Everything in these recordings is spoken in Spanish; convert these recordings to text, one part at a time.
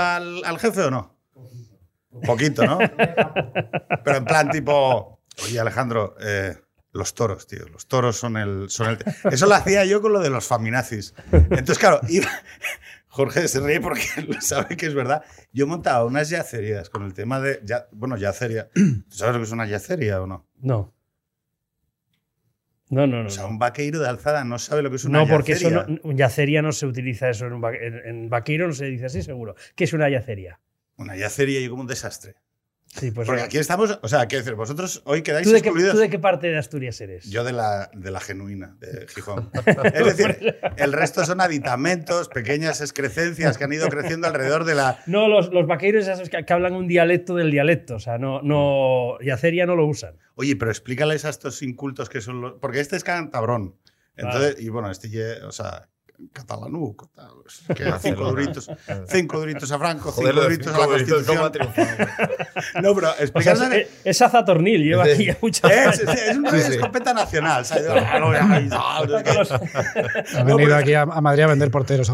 al jefe o no? Poquito, ¿no? Pero en plan tipo, oye Alejandro, eh, los toros, tío, los toros son el, son el... Eso lo hacía yo con lo de los faminazis. Entonces, claro, iba... Jorge se ríe porque sabe que es verdad. Yo montaba unas yacerías con el tema de... ya- bueno, yacería. ¿Tú sabes lo que es una yacería o no? No. No, no, no. O sea, un vaqueiro de alzada no sabe lo que es una No, porque eso yacería. no, yacería no se utiliza eso en, un va- en, en vaqueiro, no se dice así seguro. ¿Qué es una yacería? Una yacería y como un desastre. Sí, pues Porque no. aquí estamos... O sea, quiero decir, vosotros hoy quedáis ¿Tú de, qué, excluidos... tú de qué parte de Asturias eres? Yo de la, de la genuina, de Gijón. Es decir, el resto son aditamentos, pequeñas excrescencias que han ido creciendo alrededor de la... No, los, los vaqueiros esos que, que hablan un dialecto del dialecto. O sea, no, no, yaceria no lo usan. Oye, pero explícales a estos incultos que son los... Porque este es cantabrón. Entonces, y bueno, este, o sea, catalanú, tal, que cinco duritos, cinco duritos a Franco, cinco Joder, duritos a la cinco duritos, ¿cómo Constitución. No, pero O sea, es, es Azatornil, lleva aquí ya muchos es, años. es, es una Sí, sí. escopeta nacional. se ha ido- Ay, tal, no sé qué. Ha venido aquí a, a Madrid a vender porteros.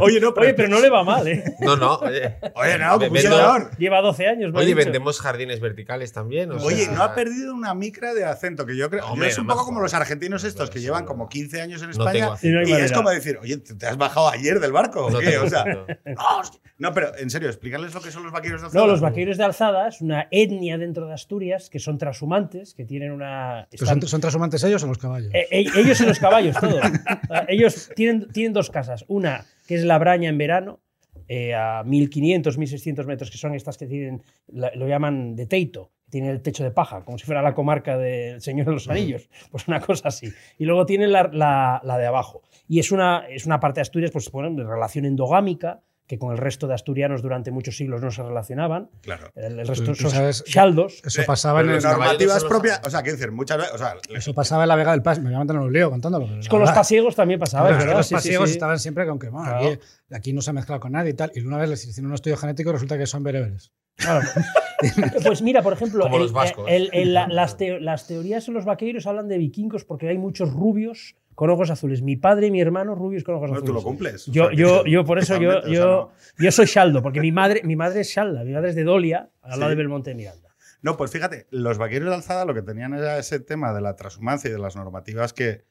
Oye, no, Oye, pero no le va mal, ¿eh? No, no, oye. Oye, no, mucho vendo-. Lleva 12 años. Oye, dicho. vendemos jardines verticales también. o Oye, sea- no ha perdido una micra de acento, que yo creo. Hombre, yo es un no poco como los argentinos estos que llevan como 15 años en No España. Y no y es como decir, oye, ¿te has bajado ayer del barco o No qué? tengo O sea, acento. no, hostia. no, pero en serio, explícales lo que son los vaqueros de alzada. No, los vaqueiros de alzada es una etnia dentro de Asturias que son transhumantes, que tienen una. ¿Pero están- ¿Son, son transhumantes ellos o los caballos? Eh, eh, ellos y los caballos, todo. Ellos tienen, tienen dos casas. Una que es la Braña en verano, eh, a 1500, 1600 metros, que son estas que tienen, lo llaman de teito, tienen el techo de paja, como si fuera la comarca del Señor de los Anillos. Pues una cosa así. Y luego tienen la, la- la de abajo. Y es una, es una parte de Asturias, pues bueno, de relación endogámica, que con el resto de asturianos durante muchos siglos no se relacionaban. Claro. El, el resto son chaldos. Eso pasaba en caballos Normativas propias. O sea, quiero decir, muchas veces. O sea, eso pasaba en la Vega del Pas. Me voy a meter en un lío contándolo. pero Con los pasiegos también pasaba, Claro, ¿verdad? los Sí, sí, pasiegos sí. estaban siempre con que bueno, Claro. aquí, aquí no se ha mezclado con nadie y tal. Y una vez les hicieron un estudio genético y resulta que son bereberes. Claro. Pues mira, por ejemplo, Como el- los vascos. el- el- la- las, teo- las teorías en los vaqueiros hablan de vikingos porque hay muchos rubios con ojos azules. Mi padre y mi hermano rubios con ojos no, azules. tú lo cumples. O Yo, sea, yo, yo por eso yo, yo, no. yo soy Shaldo, porque mi madre, mi madre es Shalda, mi madre es de Dolia, al lado Sí. de Belmonte de Miranda. No, pues fíjate, los vaqueros de alzada lo que tenían era ese tema de la transhumancia y de las normativas que,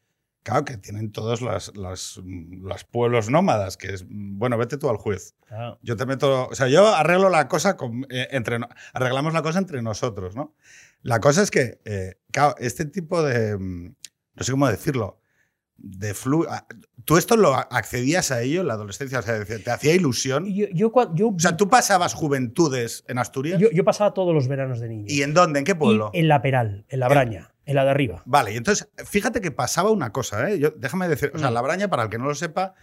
claro, que tienen todos las, los pueblos nómadas, que es, bueno, vete tú al juez. Claro. Yo te meto, o sea, yo arreglo la cosa con- eh, entre, arreglamos la cosa entre nosotros, ¿no? La cosa es que, eh, claro, este tipo de, mm, no sé cómo decirlo, de flu, ah, tú esto lo accedías a ello en la adolescencia, o sea, te hacía ilusión. Yo, yo, yo, O sea, tú pasabas juventudes en Asturias. yo, yo pasaba todos los veranos de niño. ¿Y en dónde? ¿En qué pueblo? Y en la Peral, en la Braña, en la de arriba. Vale, y entonces, fíjate que pasaba una cosa, ¿eh? Yo, déjame decir, o sea, Mm. la braña, para el que no lo sepa,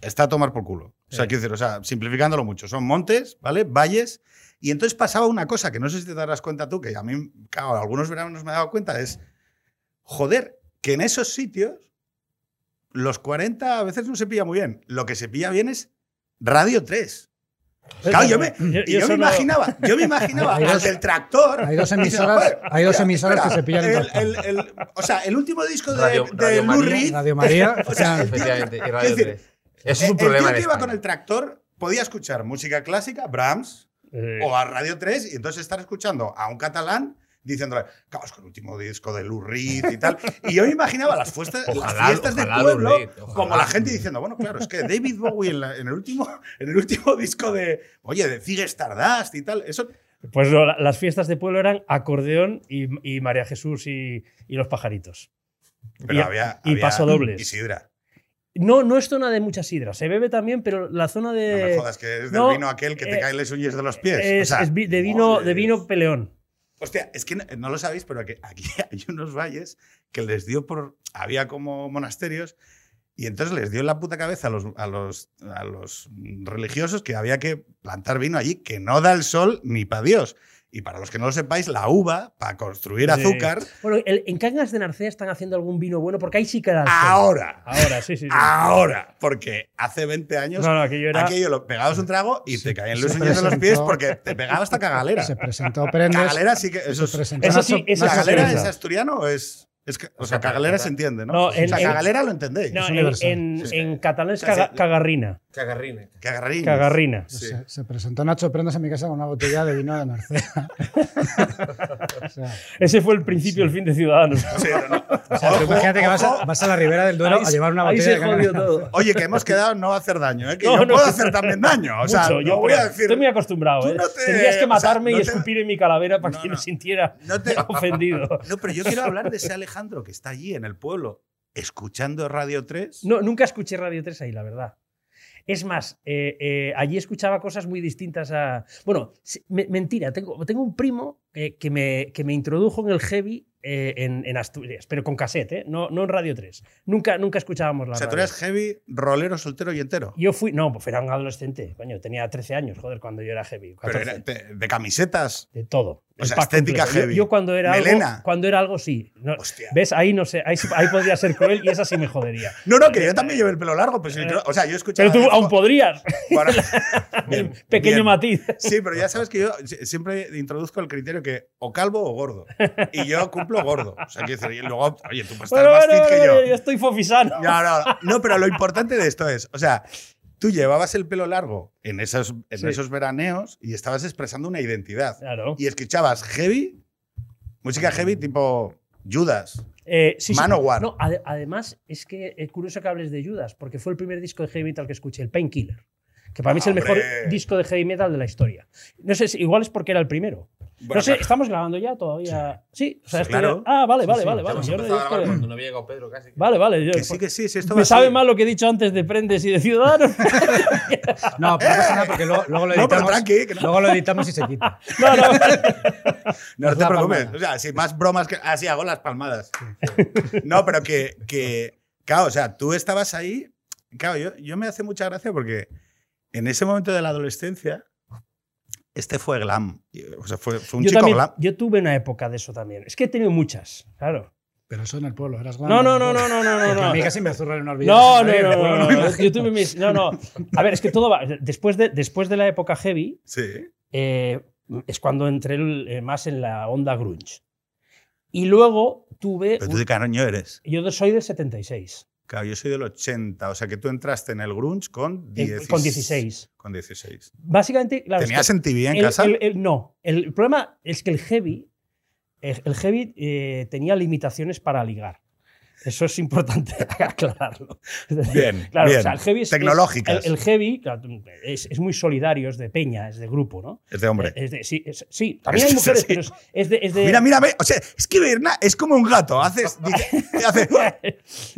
está a tomar por culo. O sea, Sí. quiero decir, o sea, simplificándolo mucho, son montes, ¿vale? Valles, y entonces pasaba una cosa que no sé si te darás cuenta tú, que a mí, claro, algunos veranos me he dado cuenta, es, joder, que en esos sitios los 40 a veces no se pilla muy bien. Lo que se pilla bien es Radio 3. Claro, yo me, Yo- y yo yo me imaginaba, yo me imaginaba dos- del tractor. hay dos emisoras- "Joder, hay dos emisoras que se pillan en el, el- el- O sea, el último disco de, Radio- de Radio Lou María, Reed, Radio María. o sea, el tío- Efectivamente, y Radio quiero decir, 3. Eso es un el problema tío en que iba con el tractor podía escuchar música clásica, Brahms, Eh, o a Radio 3, y entonces estar escuchando a un catalán diciéndole, cabos con el último disco de Lou Reed y tal. Y yo me imaginaba las, Ojalá- fiestas de ojalá pueblo, Reed, como la gente diciendo, bueno, claro, es que David Bowie en, la- en el, último, en el último disco de, oye, de Ziggy Stardust y tal, eso Pues no, la- las fiestas de pueblo eran acordeón y, y María Jesús y, y los pajaritos. Pero Y- había, y había paso dobles. Y sidra. No, no es zona de mucha sidra. Se bebe también, pero la zona No de. me jodas, que es del no, vino aquel que te eh, caen las uñas de los pies. Es, O sea, es vi- de, vino, de peleón. Hostia, es que no, no lo sabéis, pero que aquí hay unos valles que les dio por. Había como monasterios y entonces les dio en la puta cabeza a los, a los, a los religiosos que había que plantar vino allí, que no da el sol ni para Dios. Y para los que no lo sepáis, la uva, para construir Sí. azúcar, Bueno, el- en Cangas de Narcea están haciendo algún vino bueno porque ahí sí que sol. ahora. Ahora, sí, sí. sí. Ahora. Porque hace 20 años. No, no, aquello era. Aquello lo pegabas un trago y te caían los uñas de los pies porque te pegaba hasta cagalera. Se presentó Prendes. Cagalera sí que. Eso se es, Eso sí, eso ¿Cagalera es asturiano o es.? Es que, o sea, cagalera se entiende, ¿no? No, o en- sea, en- cagalera lo entendéis. No, Es en, en- Sí. en catalán es caga- cagarrina. Cagarrine. Cagarrín. Cagarrina. Sí. Se, se presentó Nacho Prendas en mi casa con una botella de vino de Narcea. o sea, Ese fue el principio del fin de Ciudadanos. Sí, no, no. o sea, imagínate que vas a, vas a la ribera del Duero Ahí a llevar una ahí botella se de jodió todo. Oye, que hemos quedado no hacer daño, ¿eh? que No, yo no. puedo hacer también daño. O sea, Mucho, no yo voy a decir. Estoy muy acostumbrado. ¿eh? no te- Tendrías que o sea, matarme no y te- escupir en mi calavera para No, que no. me sintiera No te- ofendido. No, pero yo quiero hablar de ese Alejandro que está allí en el pueblo escuchando Radio 3. No, nunca escuché Radio 3 ahí, la verdad. Es más, eh, eh, allí escuchaba cosas muy distintas a. Bueno, me- mentira, tengo, tengo un primo que, me, que me introdujo en el heavy eh, en, en Asturias, pero con cassette, ¿eh? no, no en Radio 3. Nunca, nunca escuchábamos la O sea, tú radio. eres heavy, rolero, soltero y entero. Yo fui, no, pues era un adolescente, coño, tenía 13 años, joder, cuando yo era heavy. Pero 14, era de, de camisetas. de todo. O sea, estética. Yo- heavy. Yo, cuando era Melena. algo, cuando era algo sí. No, Hostia. ¿Ves? Ahí no sé, ahí, ahí podría ser cruel y esa sí me jodería. No, no, que yo también llevé el pelo largo. Pues, creo- o sea, yo escuchaba. Pero tú aún podrías. Bueno, bien, Pequeño bien. matiz. Sí, pero ya sabes que yo si- siempre introduzco el criterio que o calvo o gordo. Y yo cumplo gordo. O sea, quiero decir, y luego, oye, tú puedes estar Bueno, más bueno, fit que yo. yo estoy fofisano. No, no, no, pero lo importante de esto es, o sea, tú llevabas el pelo largo en esos, en Sí. esos veraneos y estabas expresando una identidad. Claro. Y escuchabas heavy, música heavy tipo Judas. Eh, sí, sí. Manowar. No, ade- además, es que es curioso que hables de Judas, porque fue el primer disco de heavy metal que escuché, el Painkiller. Que para mí es el mejor disco de heavy metal de la historia. No sé, si- igual es porque era el primero. Bueno, no sé, claro. ¿estamos grabando ya todavía? Sí. o sea, Sí, claro. Ah, vale, vale, sí, vale. Ya vale. hemos Yo no a que- cuando no había llegado Pedro casi. Vale, vale. yo- Que sí, que sí, sí, esto va me así. sabe mal lo que he dicho antes de Prendes y de Ciudadanos. No, pero no pasa nada porque luego, luego lo No, editamos. tranqui, que no, Luego lo editamos y se quita. no, no. no te preocupes. palmada. O sea, si más bromas que. Así hago las palmadas. No, pero que, que. Claro, o sea, tú estabas ahí. Claro, yo, yo me hace mucha gracia porque en ese momento de la adolescencia, este fue glam. O sea, fue, fue un yo, chico también, glam. yo tuve una época de eso también. Es que he tenido muchas, claro. Pero eso en el pueblo, eras No, no, no, no, no, no, no. No. A mí casi me zurran una No, no, no, no, no, no. Yo tuve mis- no, no. A ver, es que todo va. Después de, después de la época heavy, Sí. eh, es cuando entré el- eh, más en la onda grunge. Y luego tuve. Pero tú de qué año eres. Yo soy del 76. Claro, yo soy del 80. O sea, que tú entraste en el grunge con, eh, 10 con 16. Con 16. Básicamente, claro. ¿Tenías en TV en el- casa? el- el- no. El problema es que el heavy. El el heavy eh, tenía limitaciones para ligar. Eso es importante aclararlo. Bien, Claro, bien. o sea, el heavy es, Tecnológicas. El, el heavy claro, es, es muy solidario, es de peña, es de grupo, ¿no? Es de hombre. Es de- sí, es- sí, también Es hay mujeres, así. pero es, es de. es de- Mira, mira. O sea, es que Berna es como un gato. Haces. dice- hace,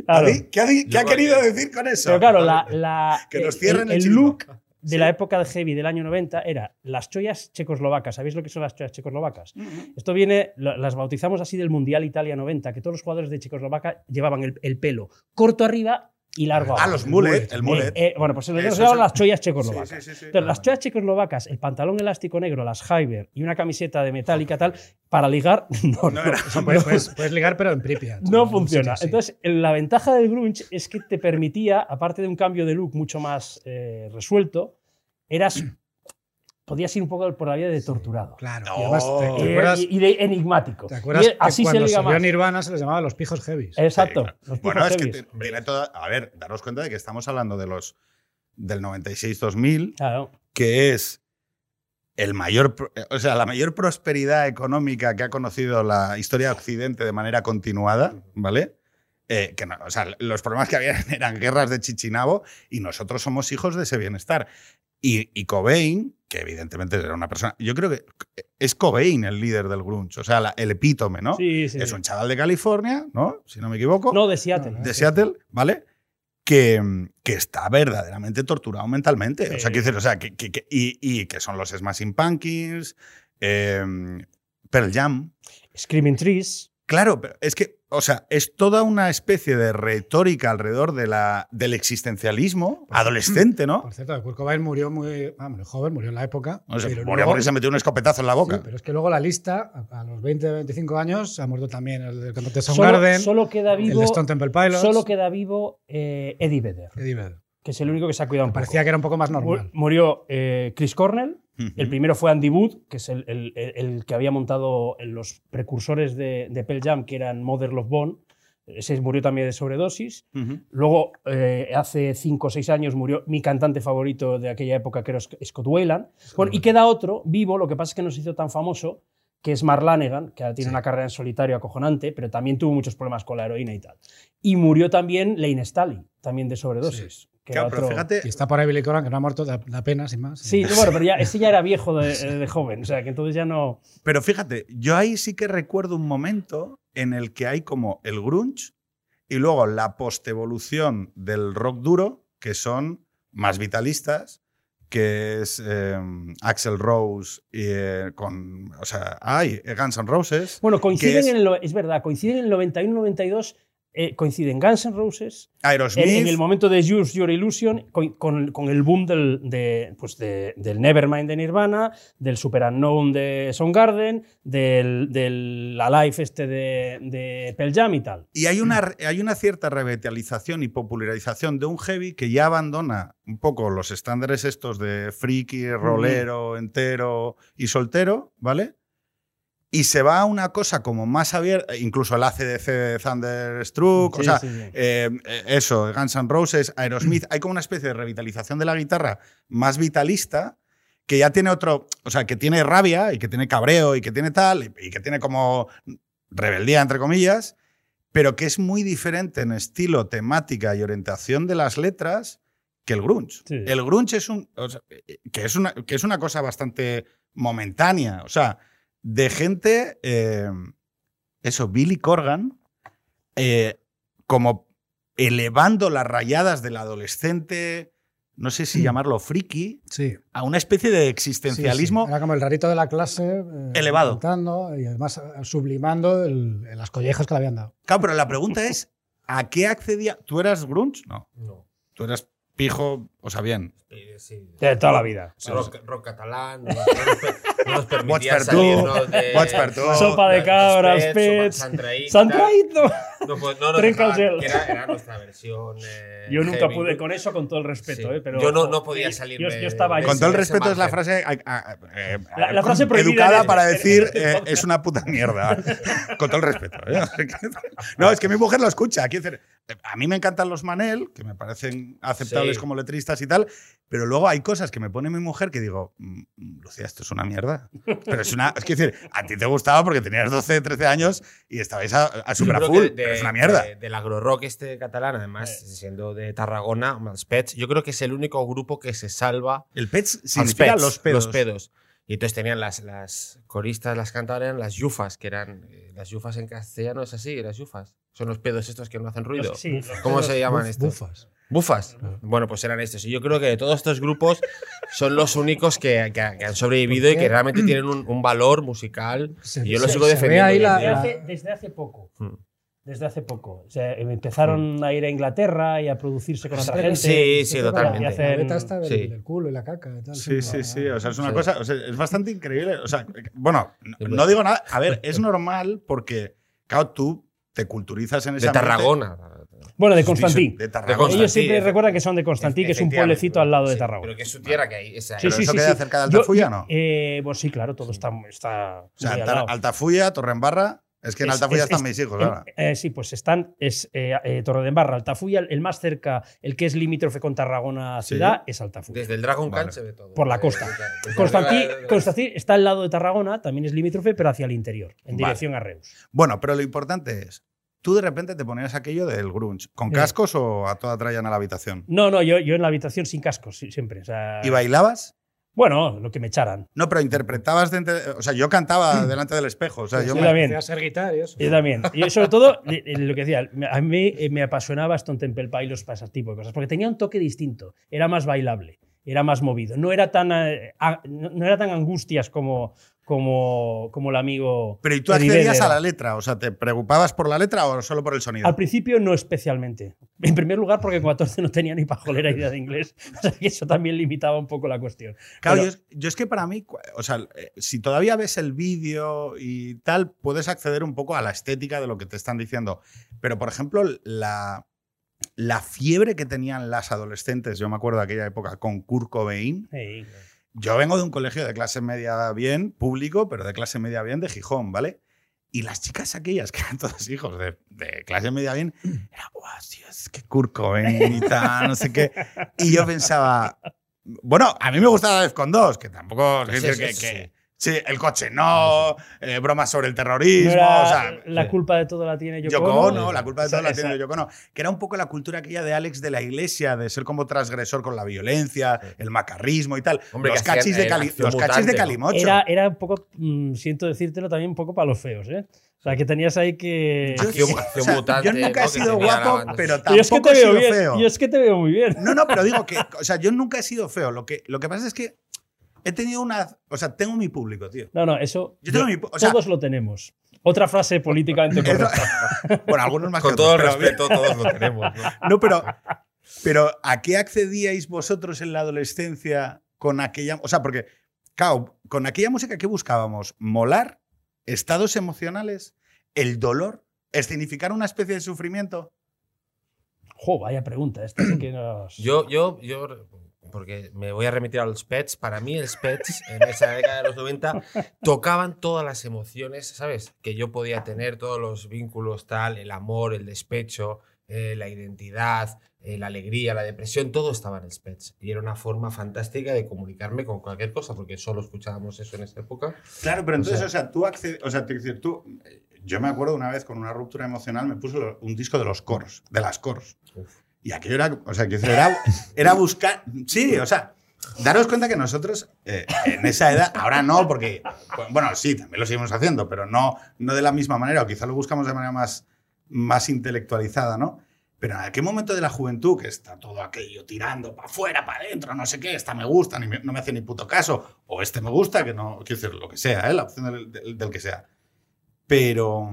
claro. ¿Qué ha, qué ha querido decir con eso? Pero claro, la, la- Que nos el- cierren el el, chiringo. look de la época de heavy del año 90 era las chollas checoslovacas. ¿Sabéis lo que son las chollas checoslovacas? Esto viene, las bautizamos así del Mundial Italia 90, que todos los jugadores de Checoslovaquia llevaban el, el pelo corto arriba y largo Ah, abajo. los mullet, el Eh, mullet. eh, bueno, pues llaman eso. las chollas checoslovacas. Sí, sí, sí, las chollas checoslovacas, el pantalón elástico negro, las Hyber y una camiseta de metálica tal, para ligar, no, No no, no, Puedes, puedes- puedes ligar, pero en Pripyat. no funciona. Entonces, la ventaja del grunge es que te permitía, aparte de un cambio de look mucho más eh, resuelto, eras podías ir un poco por la vía de torturado. Claro. Y además, ¿te, Y, te acuerdas, y de enigmático. te acuerdas Y así que cuando se salió más. Nirvana se les llamaba los pijos heavies? Exacto. Sí, los Bueno, es que te- viene toda. A ver, daros cuenta de que estamos hablando de los del 96-2000, Claro. que es el mayor, pro- o sea, la mayor prosperidad económica que ha conocido la historia de Occidente de manera continuada, ¿vale? Eh, que no, o sea, los problemas que había eran guerras de Chichinabo y nosotros somos hijos de ese bienestar. Y, y Cobain, que evidentemente era una persona, yo creo que es Cobain el líder del grunge, o sea, la- el epítome, ¿no? Sí, sí. es un chaval de California, ¿no? Si no me equivoco No, de Seattle. No, de Seattle, ¿vale? Que, que está verdaderamente torturado mentalmente. O sea, decir, o sea, que, que- que- y, y que son los Smashing Pumpkins, eh, Pearl Jam. Screaming Trees. Claro, pero es que, o sea, es toda una especie de retórica alrededor de la, del existencialismo adolescente, ¿no? Por cierto, Kurt Cobain murió muy, ah, muy joven, murió en la época. O sea, pero murió luego- porque se metió un escopetazo en la boca. Sí, pero es que luego la lista, a, los 20, 25 años, ha muerto también el del cantante Soundgarden, solo queda el vivo, de Stone Temple Pilots. solo queda vivo eh, Eddie Vedder, Eddie Vedder. que es el único que se ha cuidado un poco. Parecía que era un poco más normal. Murió eh, Chris Cornell. El primero fue Andy Wood, que es el, el- el- el que había montado los precursores de, de Pearl Jam, que eran Mother Love Bone, ese murió también de sobredosis. Luego, eh, hace cinco o seis años murió mi cantante favorito de aquella época, que era Sc- Scott Weiland. Bueno, y queda otro vivo, lo que pasa es que no se hizo tan famoso, que es Mark Lanegan, que tiene una carrera en solitario acojonante, pero también tuvo muchos problemas con la heroína y tal. Y murió también Lane Staley, también de sobredosis. Que pero fíjate, Y está por ahí Billy Corgan, que no ha muerto, da, da pena, sin más. Sí, bueno, pero ya, ese ya era viejo de, de joven, o sea, que entonces ya no... Pero fíjate, yo ahí sí que recuerdo un momento en el que hay como el grunge y luego la postevolución del rock duro, que son más vitalistas, que es eh, Axel Rose y eh, con, o sea, hay Guns N' Roses, Bueno, coinciden es- en el, es verdad, coinciden en el 91-92, eh, coinciden Guns N' Roses, Aerosmith, en, en el momento de Use Your Illusion, con, con- con el boom del, de, pues de- del Nevermind de Nirvana, del Super Unknown de Soundgarden, del, del Alive este de, de Pearl Jam y tal. Y hay una, hay una cierta revitalización y popularización de un heavy que ya abandona un poco los estándares estos de friki, rolero, entero y soltero, ¿vale? Y se va a una cosa como más abierta, incluso el ACDC de Thunderstruck, o sea, sí, sí. eh, eso, Guns N' Roses, Aerosmith, hay como una especie de revitalización de la guitarra más vitalista que ya tiene otro, o sea, que tiene rabia y que tiene cabreo y que tiene tal, y, que tiene como rebeldía, entre comillas, pero que es muy diferente en estilo, temática y orientación de las letras que el grunge. El grunge es un, o sea, eh, que, es una, que es una cosa bastante momentánea, o sea, de gente, eh, eso, Billy Corgan, eh, como elevando las rayadas del adolescente, no sé si llamarlo friki, Sí. a una especie de existencialismo. sí. Era como el rarito de la clase. eh, Elevado. y además eh, sublimando el- las collejas que le habían dado. Claro, pero la pregunta es, ¿a qué accedía? ¿Tú eras grunge? No. No. Tú eras pijo, o sea, bien. Eh, sí. De toda la vida. Rock, rock catalán, no, no nos, per- no nos permitía salirnos de... Sopa de cabras, Pets, santraíta. ¡Santraito! No, pues, no nos dejaban, que era, era nuestra versión. eh, Yo nunca heavy. pude con eso, con todo el respeto, Sí. ¿eh? pero Yo no- no podía salir Yo, yo estaba. Con todo el respeto es la margen. frase eh, La- la frase prohibida educada para decir eh, es una puta mierda. Con todo el respeto. ¿eh? No, es que mi mujer lo escucha. Quiero decir, a mí me encantan los Manel, que me parecen aceptables Sí. como letristas y tal, pero luego hay cosas que me pone mi mujer que digo, "Mm, Lucía, esto es una mierda. Pero es una. Es que decir, a ti te gustaba porque tenías 12, 13 años y estabais a, a super full. que pero es una mierda. de- del agrorock este catalán, además, siendo de Tarragona, els Pets, yo creo que es el único grupo que se salva el Pets significa Pets, los pedos. Los pedos. Y entonces tenían las, las coristas, las cantaban, eran las yufas, que eran. eh, las yufas en castellano es así, las yufas. Son los pedos estos que no hacen ruido. Sí, los ¿Cómo se llaman estos? Bufas. Bufas. Bueno, pues eran estos. Y yo creo que de todos estos grupos son los únicos que, que- que han sobrevivido y ¿Por que realmente tienen un, un valor musical. Se- y yo lo sigo defendiendo. ahí la-. Desde hace, desde hace poco. Mm. Desde hace poco. O sea, empezaron a ir a Inglaterra y a producirse con otra gente. Sí, sí, Y totalmente. hacen- La beta esta del, sí. del culo y la caca y tal. Sí, sí, sí. O sea, es una Sí. cosa. o sea, es bastante increíble. O sea, bueno, no, no digo nada. A ver, es normal porque, claro, tú te culturizas en ese De. Tarragona. Bueno, de Sí, Constantín. De De Tarragona. Constantín. Ellos siempre recuerdan que son de Constantín, que es un pueblecito al lado de Tarragona. Pero que es su tierra que hay. esa- Sí, Pero sí, eso sí, queda sí. cerca de Yo- Altafulla, ¿no? Eh, pues sí, claro, todo está, está O sea, muy al Tar- lado. Altafulla, Torrenbarra. Es que en Altafulla es- están es- mis hijos, ahora. eh, sí, pues están es eh, eh, Torredembarra, Altafulla, el más cerca, el que es limítrofe con Tarragona Sí. ciudad, es Altafulla. Desde el Dragon Vale. Khan se ve todo. Por la Eh, costa. Constantí, Constantí está al lado de Tarragona, también es limítrofe, pero hacia el interior, en Vale. dirección a Reus. Bueno, pero lo importante es, tú de repente te ponías aquello del grunge, ¿con Sí. cascos o a toda tralla en la habitación? No, no, yo, yo en la habitación sin cascos, siempre. o sea, ¿Y bailabas? Bueno, lo que me echaran. No, pero interpretabas de O sea, yo cantaba delante del espejo. O sea, yo Sí, me- también. Ser guitarra y eso. Yo también. Y sobre todo, lo que decía, a mí eh, me apasionaba Stone Temple Pilots para ese tipo de cosas, porque tenía un toque distinto, era más bailable, era más movido, no era tan, eh, no era tan angustias como, como, como el amigo. Pero ¿y tú accedías a la letra? O sea, ¿te preocupabas por la letra o solo por el sonido? Al principio no especialmente. En primer lugar, porque con 14 no tenía ni pajolera idea de inglés, o sea que eso también limitaba un poco la cuestión. Claro, Pero- yo, es- yo es que para mí, o sea, eh, si todavía ves el vídeo y tal, puedes acceder un poco a la estética de lo que te están diciendo. Pero, por ejemplo, la, la fiebre que tenían las adolescentes, yo me acuerdo de aquella época con Kurt Cobain. Yo vengo de un colegio de clase media bien, público, pero de clase media bien de Gijón, ¿vale? Y las chicas aquellas, que eran todos hijos de, de clase media bien, era, guau, tío, es que Kurt Cobain y tal, no sé qué. Y yo pensaba, bueno, a mí me gustaba Defcon 2, que tampoco Pues es decir eso, que, que- sí, el coche no, eh, bromas sobre el terrorismo, No era o sea, la sí. culpa de todo la tiene Yoko, Yoko Ono. Ono, la culpa de Esa- todo la esa- tiene Yoko Ono, que era un poco la cultura aquella de Alex de la iglesia, de ser como transgresor con la violencia, Sí. el macarrismo y tal. Hombre, los hacían, cachis de, Cali- los cachis de ¿no? Calimocho. Era, era un poco, mm, siento decírtelo, también un poco para los feos, ¿eh? O sea, que tenías ahí que... Yo, Acción- sí, acción o sea, mutante, yo nunca he ¿no? Sido guapo, pero Yo es que tampoco te he veo sido bien. feo. Yo es que te veo muy bien. No, no, pero digo que, o sea, yo nunca he sido feo. Lo que, lo que pasa es que he tenido una, o sea, tengo mi público, tío. No, no, eso Yo tengo mi- o sea- todos lo tenemos. Otra frase políticamente correcta. bueno, algunos más Con que todo el otros, pero- respeto, todos lo tenemos. ¿no? No, pero, pero ¿a qué accedíais vosotros en la adolescencia con aquella, o sea, porque, claro, con aquella música que buscábamos, molar, estados emocionales, el dolor, escenificar una especie de sufrimiento. Jo, vaya pregunta. Esta sí que nos... Yo, yo, yo, porque me voy a remitir a los Pets, para mí el Pets en esa década de los 90 tocaban todas las emociones, ¿sabes? Que yo podía tener, todos los vínculos, tal, el amor, el despecho, eh, la identidad, eh, la alegría, la depresión, todo estaba en el Pets. Y era una forma fantástica de comunicarme con cualquier cosa, porque solo escuchábamos eso en esa época. Claro, pero entonces, sea- o sea, tú accedes, o sea, te decir, tú, yo me acuerdo una vez con una ruptura emocional, me puso un disco de los coros, de las coros. Uf. Y aquello era, o sea, decir, era, era buscar, sí, o sea, daros cuenta que nosotros eh, en esa edad, ahora no, porque, bueno, sí, también lo seguimos haciendo, pero no, no de la misma manera, o quizá lo buscamos de manera más, más intelectualizada, ¿no? Pero en aquel momento de la juventud, que está todo aquello tirando para afuera, para adentro, no sé qué, esta me gusta, ni me- no me hace ni puto caso, o este me gusta, que no, quiero decir, lo que sea, ¿eh? la opción del, del- del que sea. Pero,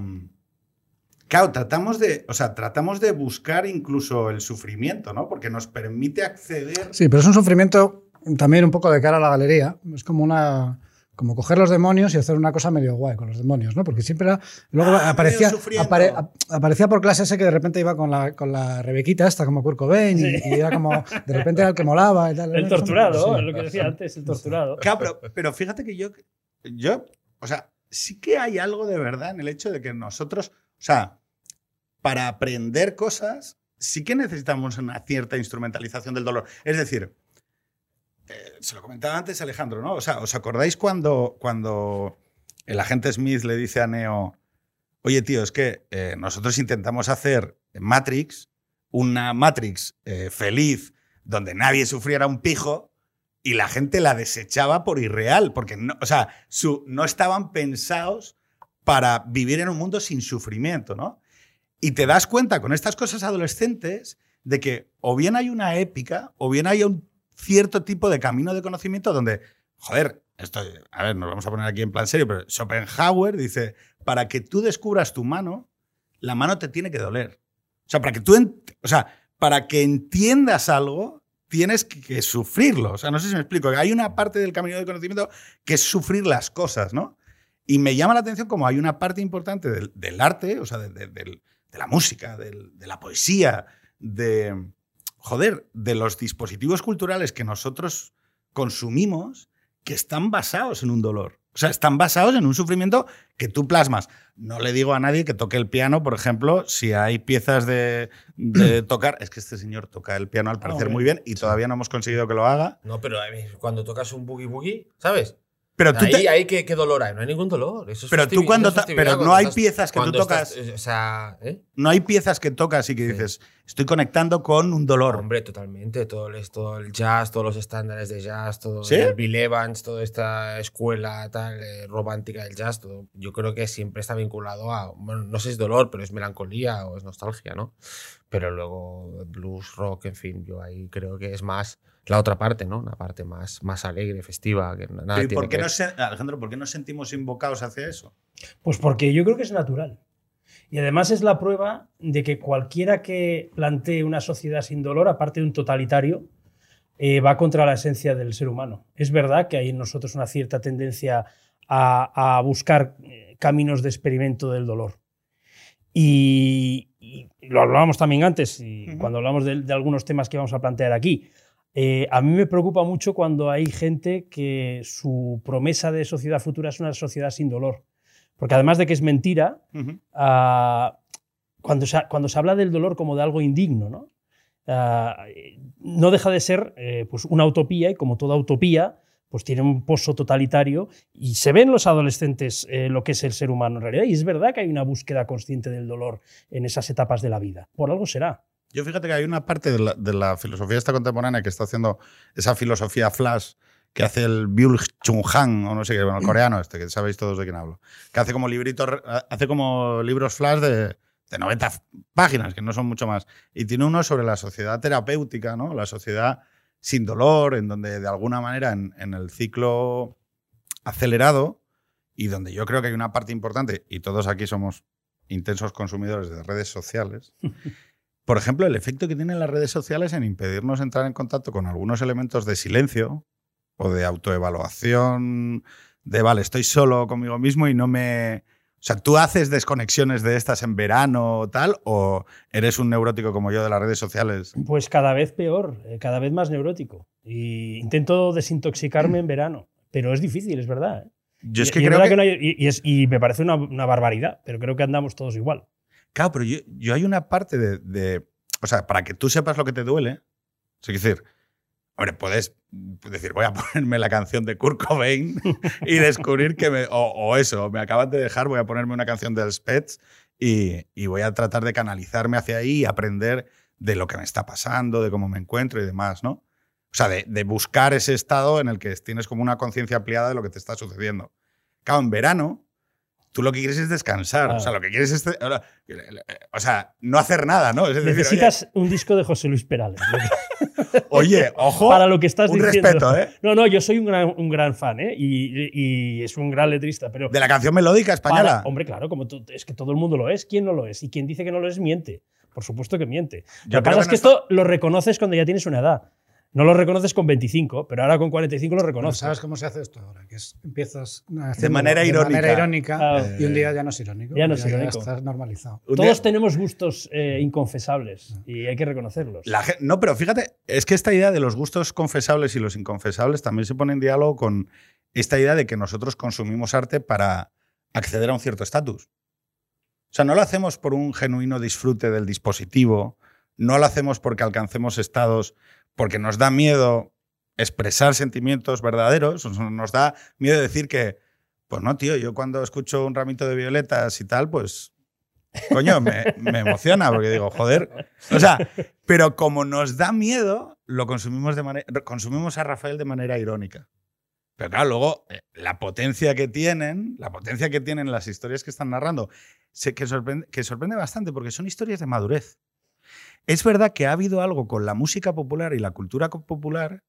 claro, tratamos de, o sea, tratamos de buscar incluso el sufrimiento, ¿no? Porque nos permite acceder. Sí, pero es un sufrimiento también un poco de cara a la galería. Es como una como coger los demonios y hacer una cosa medio guay con los demonios, ¿no? Porque siempre era- luego Ah, aparecía, apare- ap- aparecía por clase ese que de repente iba con la, con la Rebequita esta como Kurt Cobain y, y era como de repente era el que molaba y tal. El torturado, es lo que decía antes, el torturado. Claro, pero, pero fíjate que yo, yo, o sea, sí que hay algo de verdad en el hecho de que nosotros, o sea, para aprender cosas, sí que necesitamos una cierta instrumentalización del dolor. Es decir, eh, se lo comentaba antes Alejandro, ¿no? O sea, ¿os acordáis cuando, cuando el agente Smith le dice a Neo, oye, tío, es que eh, nosotros intentamos hacer Matrix, una Matrix eh, feliz, donde nadie sufriera un pijo, y la gente la desechaba por irreal, porque no, o sea, no estaban pensados para vivir en un mundo sin sufrimiento, ¿no? Y te das cuenta con estas cosas adolescentes de que o bien hay una épica o bien hay un cierto tipo de camino de conocimiento donde, joder, esto, a ver, nos vamos a poner aquí en plan serio, pero Schopenhauer dice, para que tú descubras tu mano, la mano te tiene que doler. O sea, para que tú, o sea, para que entiendas algo, tienes que, sufrirlo. O sea, no sé si me explico. Hay una parte del camino del conocimiento que es sufrir las cosas, ¿no? Y me llama la atención como hay una parte importante del, del arte, o sea, de, de- del- de la música, de la poesía, de, joder, de los dispositivos culturales que nosotros consumimos que están basados en un dolor. O sea, están basados en un sufrimiento que tú plasmas. No le digo a nadie que toque el piano, por ejemplo, si hay piezas de, de tocar. Es que este señor toca el piano al parecer muy bien y todavía no hemos conseguido que lo haga. No, pero cuando tocas un boogie boogie, ¿sabes? Pero tú ahí, te- ahí ¿qué, qué dolor hay, no hay ningún dolor. Eso es Pero tú cuando ta- pero no hay piezas que tú tocas- estás, eh, o sea, ¿eh? no hay piezas que tocas y que Sí. dices, estoy conectando con un dolor. Hombre, totalmente. Todo el, todo el jazz, todos los estándares de jazz, todo ¿Sí? el Bill Evans, toda esta escuela tal, eh, romántica del jazz, todo, yo creo que siempre está vinculado a, bueno, no sé si es dolor, pero es melancolía o es nostalgia, ¿no? Pero luego blues, rock, en fin, yo ahí creo que es más la otra parte, ¿no? Una parte más, más alegre, festiva, que nada ¿Y tiene por que qué ver. no se- Alejandro, ¿por qué nos sentimos invocados hacia eso? Pues porque yo creo que es natural. Y además es la prueba de que cualquiera que plantee una sociedad sin dolor, aparte de un totalitario, eh, va contra la esencia del ser humano. Es verdad que hay en nosotros una cierta tendencia a, a buscar eh, caminos de experimento del dolor. Y, y lo hablábamos también antes, y cuando hablamos de, de algunos temas que vamos a plantear aquí. Eh, a mí me preocupa mucho cuando hay gente que su promesa de sociedad futura es una sociedad sin dolor Porque además de que es mentira, ah, cuando, se, cuando se habla del dolor como de algo indigno, ¿no? Ah, no deja de ser eh, pues una utopía y como toda utopía, pues tiene un pozo totalitario y se ve en los adolescentes eh, lo que es el ser humano en realidad. Y es verdad que hay una búsqueda consciente del dolor en esas etapas de la vida. Por algo será. Yo fíjate que hay una parte de la, de la filosofía esta contemporánea que está haciendo esa filosofía flash que hace el Byul Chung Han, o no sé qué, bueno, el coreano este, que sabéis todos de quién hablo, que hace como libritos, hace como libros flash de, de 90 páginas, que no son mucho más. Y tiene uno sobre la sociedad terapéutica, ¿no? La sociedad sin dolor, en donde de alguna manera en, en el ciclo acelerado y donde yo creo que hay una parte importante, y todos aquí somos intensos consumidores de redes sociales, por ejemplo, el efecto que tienen las redes sociales en impedirnos entrar en contacto con algunos elementos de silencio o de autoevaluación, de, vale, estoy solo conmigo mismo y no me... O sea, ¿tú haces desconexiones de estas en verano o tal? ¿O eres un neurótico como yo de las redes sociales? Pues cada vez peor, eh, cada vez más neurótico. Y intento desintoxicarme en verano, pero es difícil, es verdad. ¿eh? Yo es Y- que y creo que... no hay- y, y es- y me parece una, una barbaridad, pero creo que andamos todos igual. Claro, pero yo, yo hay una parte de, de- O sea, para que tú sepas lo que te duele. Es decir, hombre, puedes decir, voy a ponerme la canción de Kurt Cobain y descubrir que me. O, eso, me acaban de dejar, voy a ponerme una canción del Spets y, y voy a tratar de canalizarme hacia ahí y aprender de lo que me está pasando, de cómo me encuentro y demás, ¿no? O sea, de, de buscar ese estado en el que tienes como una conciencia ampliada de lo que te está sucediendo. Claro, en verano, tú lo que quieres es descansar. O sea, lo que quieres es. O sea, no hacer nada, ¿no? Es decir, oye, Necesitas un disco de José Luis Perales. Oye, ojo. para lo que estás un diciendo. respeto, ¿eh? No, no, yo soy un gran, un gran fan, ¿eh? Y, y es un gran letrista, pero. De la canción melódica española. para- hombre, claro, como tú- es que todo el mundo lo es. ¿Quién no lo es? Y quien dice que no lo es, miente. Por supuesto que miente. Yo lo que pasa que es que no esto lo reconoces cuando ya tienes una edad. No lo reconoces con 25, pero ahora con 45 lo reconoces. ¿Sabes cómo se hace esto ahora? Que es, empiezas De manera irónica. manera irónica Ah. y un día ya no es irónico. Ya no es ya irónico. estás normalizado. Todos día- tenemos gustos eh, inconfesables y hay que reconocerlos. La no, pero fíjate, es que esta idea de los gustos confesables y los inconfesables también se pone en diálogo con esta idea de que nosotros consumimos arte para acceder a un cierto estatus. O sea, no lo hacemos por un genuino disfrute del dispositivo, no lo hacemos porque alcancemos estados, porque nos da miedo expresar sentimientos verdaderos, nos da miedo decir que, pues no, tío, yo cuando escucho un ramito de violetas y tal, pues, coño, me, emociona, porque digo, joder, o sea, pero como nos da miedo, lo consumimos, de manera, consumimos a Rafael de manera irónica. Pero claro, luego eh, la potencia que tienen, la potencia que tienen las historias que están narrando, que sorprende bastante porque son historias de madurez. Es verdad que ha habido algo con la música popular y la cultura popular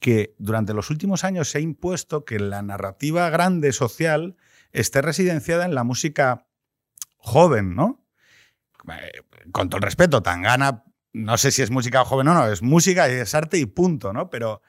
que durante los últimos años se ha impuesto que la narrativa grande social esté residenciada en la música joven, ¿no? Eh, Con todo el respeto, Tangana, no sé si es música joven o no, es música y es arte y punto, ¿no? Pero,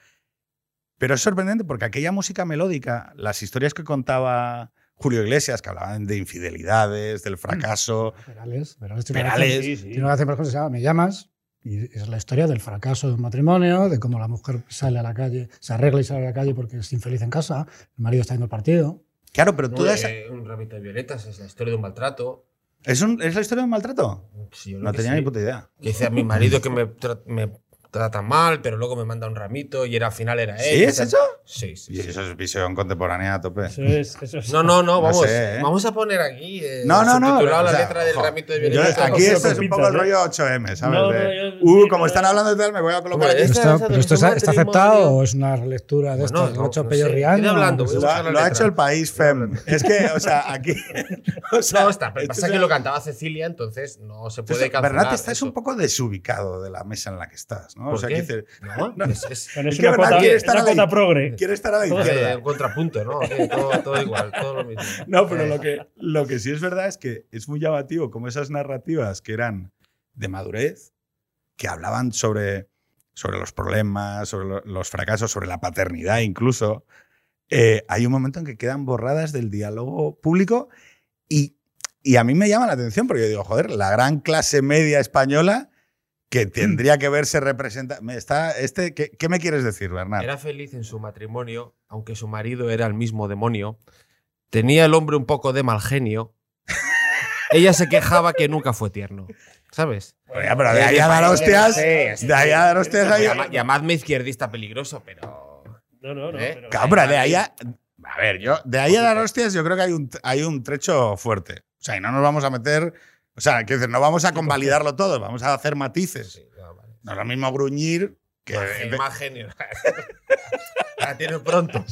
pero es sorprendente porque aquella música melódica, las historias que contaba Julio Iglesias, que hablaban de infidelidades, del fracaso, Perales, Perales tiene una Perales, canción- Sí, sí. tiene una canción, que se llama Me llamas. Y es la historia del fracaso de un matrimonio, de cómo la mujer sale a la calle, se arregla y sale a la calle porque es infeliz en casa, el marido está yendo al partido. Claro, pero No, toda esa- eh, un ramito de violetas es la historia de un maltrato. ¿Es, un- ¿Es la historia de un maltrato? Sí, yo No tenía sí. ni puta idea. Que dice a mi marido que me, tra- me trata mal, pero luego me manda un ramito y era, al final era él. ¿Sí es eso? Sí, sí. Y sí. eso es visión contemporánea a tope. Eso es, eso es- No, no, no, No vamos, sé, ¿eh? vamos a poner aquí eh, No, no, no. subtitulado o la sea, letra del ojo, ramito de yo- aquí esto es un pinzas, poco el ¿eh? rollo 8M, ¿sabes? No, no, yo- uh, sí, como no, están no. hablando de tal, me voy a colocar aquí. esta- ¿Pero esto está, está aceptado o es una relectura de esto? ¿Lo no, ha hecho no Pello voy Lo, ha- la hecho el país FEM. Es que, o sea, aquí. o sea, No, está, pero pasa que lo cantaba Cecilia, entonces no se puede cancelar. Bernat, estás un poco desubicado de la mesa en la que estás, ¿no? O ¿Por sea, que No, No. es, que una Bernat cuota, quiere es estar la progre. Quiere estar a la izquierda. contrapunto, ¿no? Todo, todo igual, todo lo mismo. No, pero lo que, lo que sí es verdad es que es muy llamativo como esas narrativas que eran de madurez, que hablaban sobre, sobre los problemas, sobre lo- los fracasos, sobre la paternidad incluso, eh, hay un momento en que quedan borradas del diálogo público y, y a mí me llama la atención porque yo digo, joder, la gran clase media española que tendría que verse representada... me Está, este, ¿qué, qué me quieres decir, Bernard? Era feliz en su matrimonio, aunque su marido era el mismo demonio. tenía el hombre un poco de mal genio, ella se quejaba que nunca fue tierno. ¿Sabes? Pero de ahí a dar hostias. De ahí a dar hostias ahí. Llama- llamadme izquierdista peligroso, pero. No, no, no. ¿Eh? pero- de ahí a. A ver, yo. De ahí a dar hostias, yo creo que hay un, hay un trecho fuerte. O sea, y no nos vamos a meter. O sea, quiero decir, no vamos a convalidarlo todo, vamos a hacer matices. Sí, no, vale. No es lo mismo gruñir que. Más genio, más genio. La tiene pronto.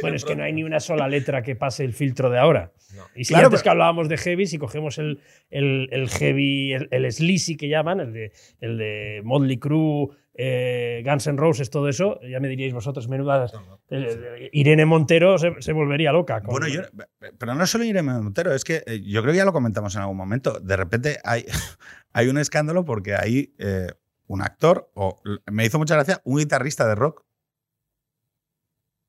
Bueno, es que no hay ni una sola letra que pase el filtro de ahora. No. Y si Claro, antes pero- que hablábamos de heavy, si cogemos el, el, el heavy, el, el sleazy que llaman, el de, el de Motley Crue, eh, Guns N' Roses, todo eso, ya me diríais vosotros. No, no. eh, Irene Montero se, se volvería loca. con- Bueno, yo, pero no solo Irene Montero, es que eh, yo creo que ya lo comentamos en algún momento. De repente hay, hay un escándalo porque hay eh, un actor, o me hizo mucha gracia, un guitarrista de rock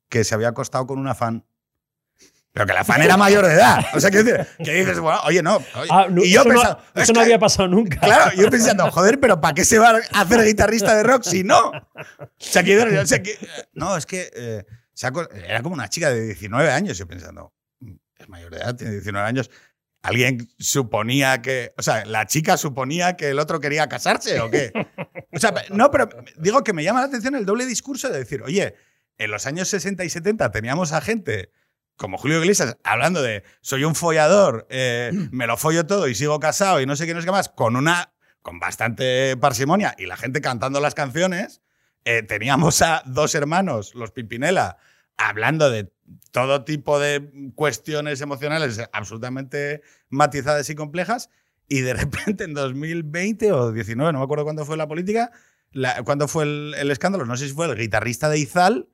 que se había acostado con una fan. Pero que la fan era mayor de edad. O sea, que, que dices, bueno, oye, no. oye. Ah, no, y yo eso, no- pensando, eso es no que- había pasado nunca. Claro, yo pensando, joder, pero ¿para qué se va a hacer guitarrista de rock si no? O sea, que, o sea, que- no, es que eh, era como una chica de 19 años, yo pensando, "Mm, es mayor de edad, tiene 19 años. Alguien suponía que, o sea, la chica suponía que el otro quería casarse o qué. O sea, no, pero digo que me llama la atención el doble discurso de decir, oye, en los años 60 y 70 teníamos a gente como Julio Iglesias hablando de soy un follador, eh, me lo follo todo y sigo casado y no sé qué, no sé qué más, con una con bastante parsimonia y la gente cantando las canciones. Eh, teníamos a dos hermanos, los Pimpinela, hablando de todo tipo de cuestiones emocionales absolutamente matizadas y complejas. Y de repente en 2020 o 19, no me acuerdo cuándo fue la política, la- cuándo fue el, el escándalo, no sé si fue el guitarrista de Izal,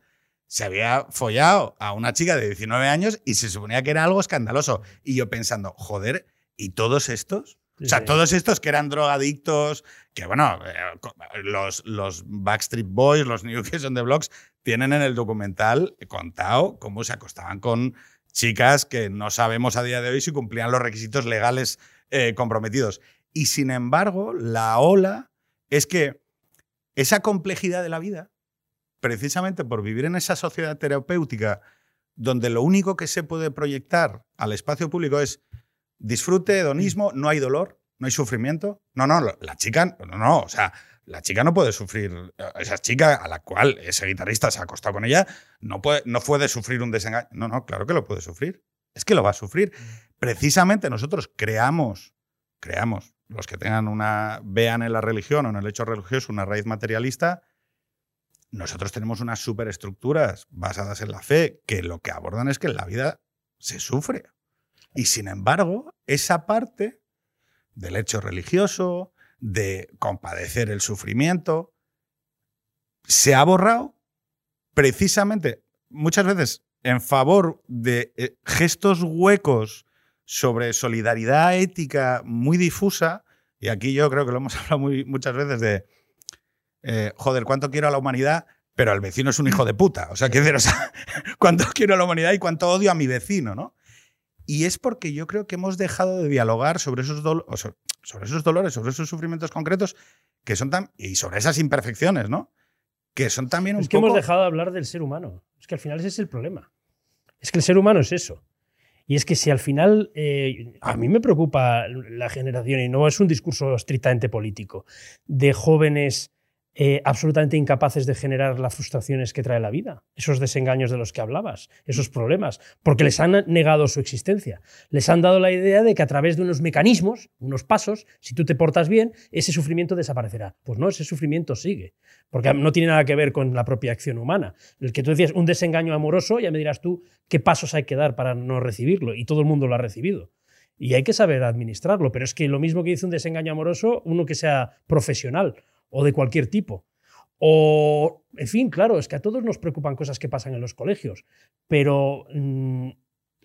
se había follado a una chica de 19 años y se suponía que era algo escandaloso. Y yo pensando, joder, ¿y todos estos? Sí, o sea, sí. todos estos que eran drogadictos, que bueno, eh, los, los Backstreet Boys, los New Kids on the Blocks, tienen en el documental contado cómo se acostaban con chicas que no sabemos a día de hoy si cumplían los requisitos legales eh, comprometidos. Y sin embargo, la ola es que esa complejidad de la vida, precisamente por vivir en esa sociedad terapéutica donde lo único que se puede proyectar al espacio público es disfrute, hedonismo, no hay dolor, no hay sufrimiento. No, no, la chica, no, no, o sea, la chica no puede sufrir, esa chica a la cual ese guitarrista se ha acostado con ella, no puede, no puede sufrir un desengaño. No, no, claro que lo puede sufrir. Es que lo va a sufrir. Precisamente nosotros creamos, creamos, los que tengan una, vean en la religión o en el hecho religioso una raíz materialista, nosotros tenemos unas superestructuras basadas en la fe que lo que abordan es que en la vida se sufre. Y sin embargo, esa parte del hecho religioso, de compadecer el sufrimiento, se ha borrado precisamente muchas veces en favor de eh, gestos huecos sobre solidaridad ética muy difusa. Y aquí yo creo que lo hemos hablado muy- muchas veces de, eh, joder, cuánto quiero a la humanidad, pero el vecino es un hijo de puta. O sea, quiero decir, o sea, cuánto quiero a la humanidad y cuánto odio a mi vecino, ¿no? Y es porque yo creo que hemos dejado de dialogar sobre esos, dol- o so- sobre esos dolores, sobre esos sufrimientos concretos que son tan. y sobre esas imperfecciones, ¿no? Que son también un Es que poco. hemos dejado de hablar del ser humano. Es que al final ese es el problema. Es que el ser humano es eso. Y es que si al final, eh, a mí me preocupa la generación, y no es un discurso estrictamente político, de jóvenes eh, absolutamente incapaces de generar las frustraciones que trae la vida, esos desengaños de los que hablabas, esos problemas, porque les han negado su existencia. Les han dado la idea de que a través de unos mecanismos, unos pasos, si tú te portas bien, ese sufrimiento desaparecerá. Pues no, ese sufrimiento sigue, porque no tiene nada que ver con la propia acción humana. El que tú decías un desengaño amoroso, ya me dirás tú qué pasos hay que dar para no recibirlo, y todo el mundo lo ha recibido. Y hay que saber administrarlo, pero es que lo mismo que dice un desengaño amoroso, uno que sea profesional o de cualquier tipo. O, en fin, claro, es que a todos nos preocupan cosas que pasan en los colegios, pero mm,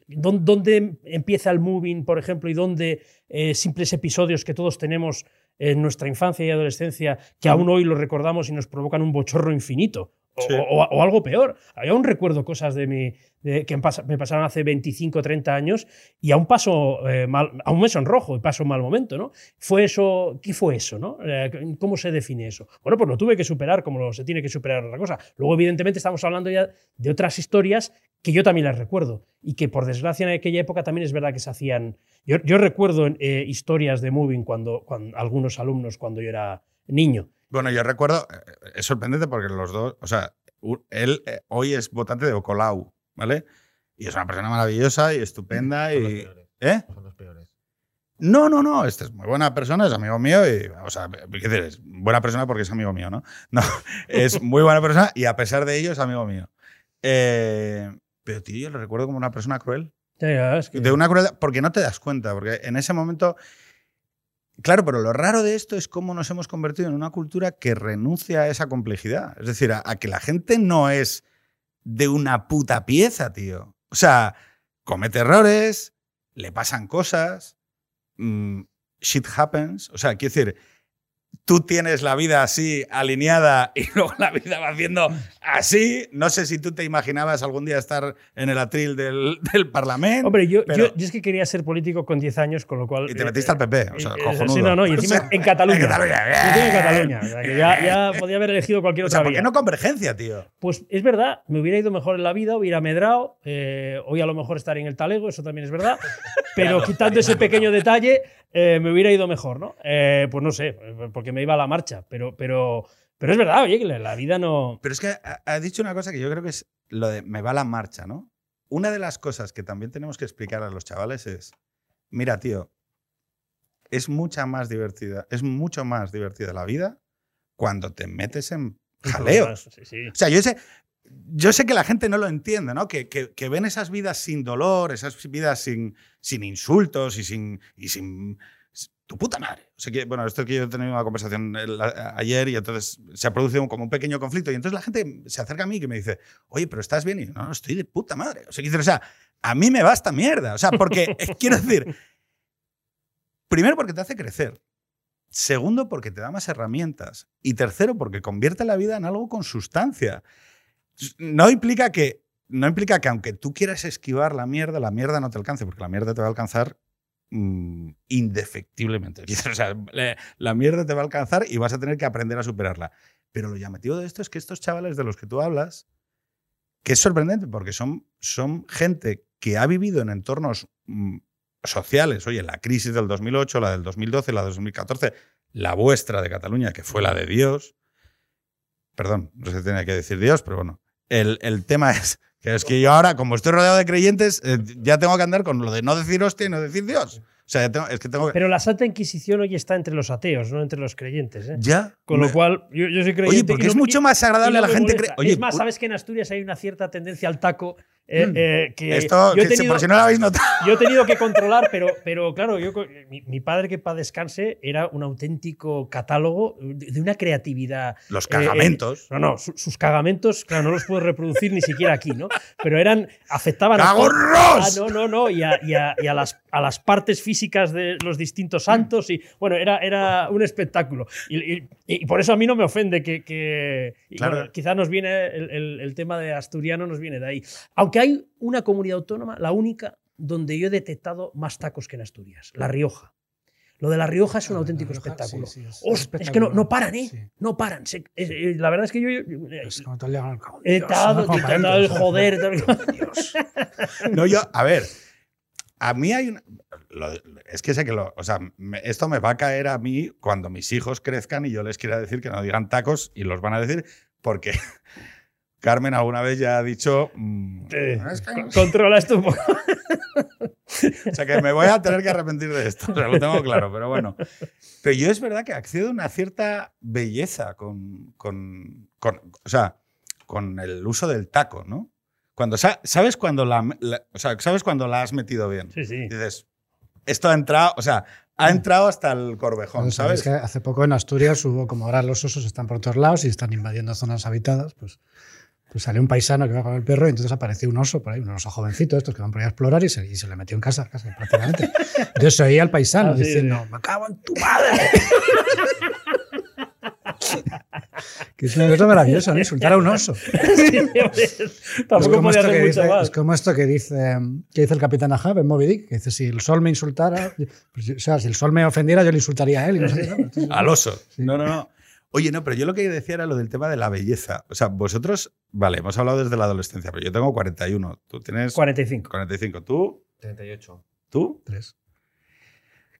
¿dó- ¿dónde empieza el moving, por ejemplo, y dónde eh, simples episodios que todos tenemos en nuestra infancia y adolescencia, que aún hoy los recordamos y nos provocan un bochorno infinito? O, Sí. o- o algo peor. Yo aún recuerdo cosas de mi, de- que me pas- me pasaron hace 25, 30 años y aún paso eh, mal, aún me sonrojo y paso un mal momento, ¿no? Fue eso, ¿qué fue eso, no? Eh, ¿Cómo se define eso? Bueno, pues lo tuve que superar como se tiene que superar otra cosa. Luego, evidentemente, estamos hablando ya de otras historias que yo también las recuerdo y que por desgracia en aquella época también es verdad que se hacían. Yo, yo recuerdo eh, historias de Moving cuando, cuando algunos alumnos cuando yo era niño. Bueno, yo recuerdo, eh, es sorprendente porque los dos, o sea, él eh, hoy es votante de Ocolau, ¿vale? Y es una persona maravillosa y estupenda Son los y... peores. ¿Eh? Son los peores. No, no, no, este es muy buena persona, es amigo mío y, o sea, ¿qué decir? Es buena persona porque es amigo mío, ¿no? No, es muy buena persona y a pesar de ello es amigo mío. Eh, pero, tío, yo lo recuerdo como una persona cruel. Ya, ya, es que- De una crueldad, porque no te das cuenta, porque en ese momento. Claro, pero lo raro de esto es cómo nos hemos convertido en una cultura que renuncia a esa complejidad. Es decir, a, que la gente no es de una puta pieza, tío. O sea, comete errores, le pasan cosas, mm, shit happens. O sea, quiero decir, tú tienes la vida así alineada y luego la vida va haciendo así. No sé si tú te imaginabas algún día estar en el atril del, del Parlamento. Hombre, yo, pero- yo, yo es que quería ser político con 10 años, con lo cual. Y te eh, metiste al PP, o sea, eh, cojonudo. Sí, no, no, y encima O sea, en Cataluña. en Cataluña, encima en bien. Cataluña. o sea, que ya, ya podía haber elegido cualquier O otra sea, ¿por vía. qué no convergencia, tío? Pues es verdad, me hubiera ido mejor en la vida, hubiera medrado. eh, hoy a lo mejor estaría en el talego, eso también es verdad. Pero quitando ese pequeño detalle, eh, me hubiera ido mejor, ¿no? Eh, pues no sé, porque me iba a la marcha. Pero, pero, pero es verdad, oye, que la vida no. Pero es que ha, ha dicho una cosa que yo creo que es lo de me va la marcha, ¿no? Una de las cosas que también tenemos que explicar a los chavales es, mira, tío, es mucha más divertida, es mucho más divertida la vida cuando te metes en jaleos. Sí, sí. O sea, yo sé, yo sé que la gente no lo entiende, ¿no? Que, que- que ven esas vidas sin dolor, esas vidas sin, sin insultos y sin, y sin tu puta madre. O sea, que, bueno, esto es que yo he tenido una conversación el- a- ayer y entonces se ha producido como un pequeño conflicto y entonces la gente se acerca a mí y me dice, oye, pero ¿estás bien? Y yo, no, no, estoy de puta madre. O sea, que o sea, a mí me basta mierda. O sea, porque, quiero decir, primero porque te hace crecer. Segundo, porque te da más herramientas. Y tercero, porque convierte la vida en algo con sustancia. No implica que, no implica que aunque tú quieras esquivar la mierda, la mierda no te alcance, porque la mierda te va a alcanzar mm, indefectiblemente. O sea, la mierda te va a alcanzar y vas a tener que aprender a superarla. Pero lo llamativo de esto es que estos chavales de los que tú hablas, que es sorprendente porque son, son gente que ha vivido en entornos mm, sociales, oye, la crisis del 2008, la del 2012, la del 2014, la vuestra de Cataluña, que fue la de Dios. Perdón, no si tenía que decir Dios, pero bueno. El, el tema es que es que yo ahora, como estoy rodeado de creyentes, eh, ya tengo que andar con lo de no decir hostia y no decir Dios. O sea, tengo- es que tengo que... Pero la Santa Inquisición hoy está entre los ateos, no entre los creyentes. ¿eh? ya. Con lo cual, yo, yo soy creyente. Oye, y porque no- es mucho más agradable a la gente... cre- Oye, es más, sabes que en Asturias hay una cierta tendencia al taco. Eh, Mm. eh, que esto, yo he tenido- por si no lo habéis notado. Yo he tenido que controlar, pero, pero claro, yo, mi, mi padre, que para descanse, era un auténtico catálogo de, una creatividad. Los eh, cagamentos. No, no, su- sus cagamentos, claro, no los puedo reproducir ni siquiera aquí, ¿no? Pero eran, afectaban a... Ah, no, no, no, y a, y a- y a las, a las partes físicas de los distintos santos, y bueno, era, era un espectáculo. Y, por eso a mí no me ofende que. que Claro. bueno, quizá nos viene el, el- el tema de asturiano, nos viene de ahí. Aunque hay una comunidad autónoma, la única, donde yo he detectado más tacos que en Asturias, La Rioja. Lo de La Rioja es un Ah, auténtico Rioja, espectáculo. sí, sí, es Host- es que no, no paran, ¿eh? Sí. No paran. Se- es- eh, la verdad es que yo. yo- Es día con el cago en He Dios, estado, ¿no? He el joder. Dios. No, yo, a ver, a mí hay una. lo es que sé que lo. O sea, me- esto me va a caer a mí cuando mis hijos crezcan y yo les quiera decir que no digan tacos y los van a decir porque Carmen alguna vez ya ha dicho. mm, Eh, es que- con- Controla esto un poco. o sea, que me voy a tener que arrepentir de esto. O sea, lo tengo claro, pero bueno. Pero yo es verdad que accedo a una cierta belleza con. con- con- o sea, con el uso del taco, ¿no? Cuando, sa- ¿Sabes cuando la, la- o sea, sabes cuando la has metido bien? Sí, sí. dices, esto ha entrado, o sea, ha entrado hasta el corvejón, ¿sabes? sabes que hace poco en Asturias hubo como ahora los osos están por todos lados y están invadiendo zonas habitadas, pues, pues salió un paisano que va con el perro y entonces apareció un oso por ahí, un oso jovencito, estos que van por ahí a explorar y se, y se le metió en casa, casi prácticamente. Entonces se oía al paisano Ah, diciendo, me cago en tu madre. Que es una cosa maravillosa, ¿no? Insultar a un oso. Sí, hombre, Es Tampoco como, podía esto hacer que mucho dice, más. es como esto que dice, que dice el capitán Ahab en Moby Dick, que dice, si el sol me insultara, pues, o sea, si el sol me ofendiera, yo le insultaría a él. Y no sé qué, ¿no? Entonces, Al oso. No, no, no. Oye, no, pero yo lo que decía era lo del tema de la belleza. O sea, vosotros, vale, hemos hablado desde la adolescencia, pero yo tengo 41. Tú tienes 45. 45. ¿Tú? 38. ¿Tú? tres.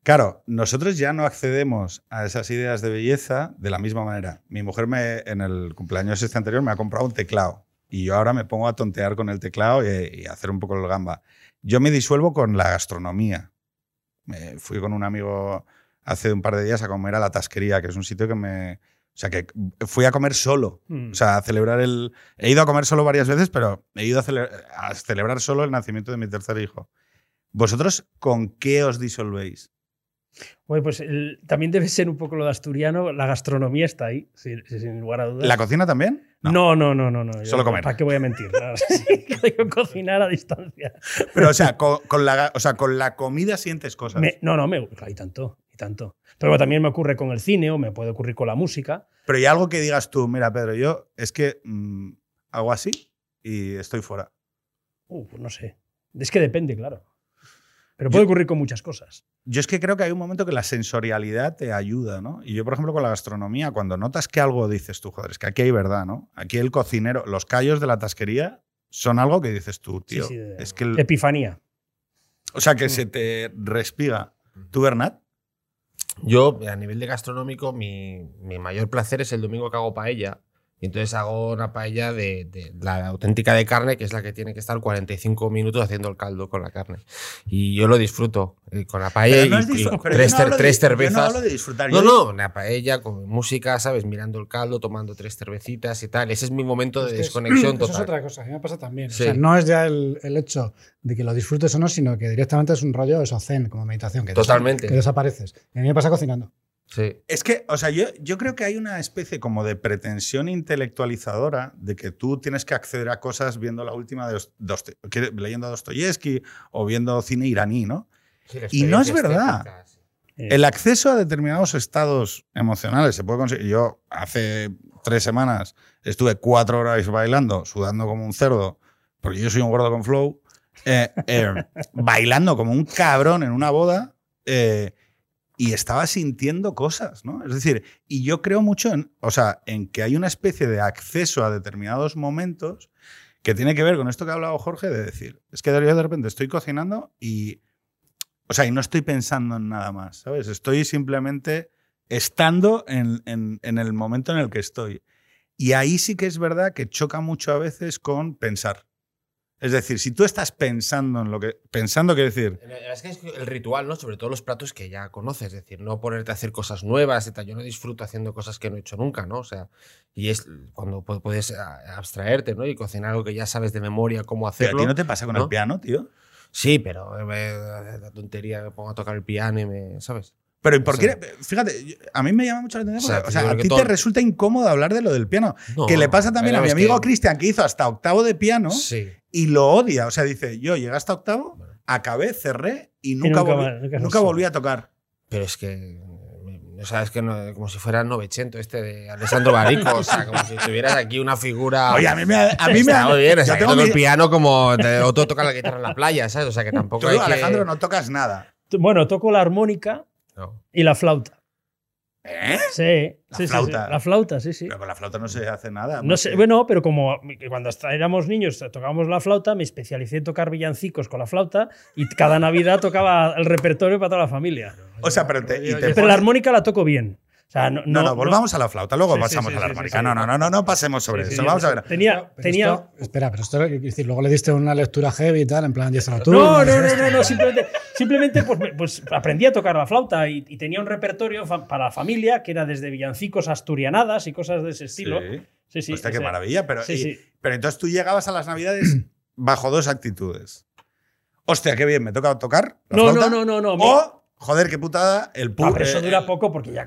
Claro, nosotros ya no accedemos a esas ideas de belleza de la misma manera. Mi mujer me, en el cumpleaños este anterior me ha comprado un teclado y yo ahora me pongo a tontear con el teclado y, y a hacer un poco el gamba. Yo me disuelvo con la gastronomía. Me fui con un amigo hace un par de días a comer a la Tasquería, que es un sitio que me... O sea, que fui a comer solo. Mm. O sea, a celebrar el... He ido a comer solo varias veces, pero he ido a, cele- a celebrar solo el nacimiento de mi tercer hijo. ¿Vosotros con qué os disolvéis? Oye, pues el- también debe ser un poco lo de asturiano. La gastronomía está ahí, sin, sin lugar a dudas. ¿La cocina también? No, no, no, no. no. Solo comer. ¿Para qué voy a mentir? No, sí, yo cocinar a distancia. Pero, o sea, con, con la, o sea, con la comida sientes cosas. Me- no, no, me, hay tanto, tanto. Pero bueno, también me ocurre con el cine o me puede ocurrir con la música. Pero hay algo que digas tú, mira, Pedro, yo es que mm, hago así y estoy fuera. Uh, pues no sé. Es que depende, claro. Pero puede Yo- ocurrir con muchas cosas. Yo es que creo que hay un momento que la sensorialidad te ayuda, ¿no? Y yo, por ejemplo, con la gastronomía, cuando notas que algo dices tú, joder, es que aquí hay verdad, ¿no? Aquí el cocinero, los callos de la tasquería son algo que dices tú, Sí, tío. sí, de- es que el- Epifanía. o sea, que Mm. se te respiga. ¿Tú, Bernat? Yo, a nivel de gastronómico, mi, mi mayor placer es el domingo que hago paella. Y entonces hago una paella de, de la auténtica de carne, que es la que tiene que estar 45 minutos haciendo el caldo con la carne. Y yo lo disfruto eh, con la paella no y, y tres, no tres yo no cervezas. hablo de disfrutar. No, yo no, una paella con música, ¿sabes? Mirando el caldo, tomando tres cervecitas y tal. Ese es mi momento de Es que es- desconexión Eso es total. otra cosa, a mí me pasa también. Sí. O sea, no es ya el, el hecho de que lo disfrutes o no, sino que directamente es un rollo eso zen, como meditación. Que Totalmente. que desapareces. Y a mí me pasa cocinando. Sí. Es que, o sea, yo, yo creo que hay una especie como de pretensión intelectualizadora de que tú tienes que acceder a cosas viendo la última de Dost- Doste- que- leyendo a Dostoyevsky o viendo cine iraní, ¿no? Sí, Y no es verdad. estética, sí. Eh, El acceso a determinados estados emocionales se puede conseguir. Yo hace tres semanas estuve cuatro horas bailando, sudando como un cerdo, porque yo soy un gordo con flow, eh, eh, bailando como un cabrón en una boda eh, y estaba sintiendo cosas, ¿no? Es decir, y yo creo mucho en, o sea, en que hay una especie de acceso a determinados momentos que tiene que ver con esto que ha hablado Jorge de decir, es que yo de repente estoy cocinando y o sea, y no estoy pensando en nada más, ¿sabes? Estoy simplemente estando en, en- en el momento en el que estoy. Y ahí sí que es verdad que choca mucho a veces con pensar. Es decir, si tú estás pensando en lo que. Pensando, quiere decir. La verdad Es que es el ritual, ¿no? Sobre todo los platos que ya conoces, es decir, no ponerte a hacer cosas nuevas y tal. Yo no disfruto haciendo cosas que no he hecho nunca, ¿no? O sea, y es cuando pu- puedes abstraerte, ¿no? Y cocinar algo que ya sabes de memoria cómo Pero a hacerlo. ti no te pasa con el ¿no? piano, tío. Sí, pero eh, la tontería me pongo a tocar el piano y me. ¿Sabes? Pero ¿y por qué? Fíjate, a mí me llama mucho la atención. O sea, O sea, a ti te todo- resulta incómodo hablar de lo del piano. No, que le pasa también a mi amigo que- Cristian, que hizo hasta octavo de piano Sí. Y lo odia. O sea, dice, yo llegué hasta octavo, acabé, cerré y nunca, nunca volví, nunca nunca volví a tocar. Pero es que. O sea, es que no- como si fuera Novecento este de Alessandro Barico. o sea, como si tuvieras aquí una figura. Oye, a mí me, a mí me Está muy bien, o sea, yo que tengo el piano como de- otro toca la guitarra en la playa, ¿sabes? O sea, que tampoco Tú, hay que... Alejandro, no tocas nada. Bueno, toco la armónica No. y la flauta. ¿Eh? Sí, La sí, flauta. sí. La flauta, sí, sí. Pero con la flauta no se hace nada. No sé, que- bueno, pero como cuando éramos niños tocábamos la flauta, me especialicé en tocar villancicos con la flauta y cada Navidad tocaba el repertorio para toda la familia. O sea, pero te, y te Pero la armónica la toco bien. Sea, no, No, no, volvamos a la flauta, luego Sí, sí, pasamos sí, a la armónica. sí, sí. No, no, no, no, no pasemos sobre Sí, sí, eso. sí. Vamos a ver. Tenía, Pero tenía, esto- espera, pero esto quiero decir, luego le diste una lectura heavy y tal, en plan, díselo tú. No, no, no, no, no, simplemente, simplemente pues, pues aprendí a tocar la flauta y, y tenía un repertorio fa- para la familia que era desde villancicos a asturianadas y cosas de ese estilo. Sí. Sí, sí. Hostia, o qué sea, maravilla. Pero, sí, y- sí. pero entonces tú llegabas a las navidades bajo dos actitudes. Hostia, qué bien, me toca tocar. La No, flauta, no, no, no, no. O, joder, qué putada, el No, pu- pero eso eh, dura poco porque ya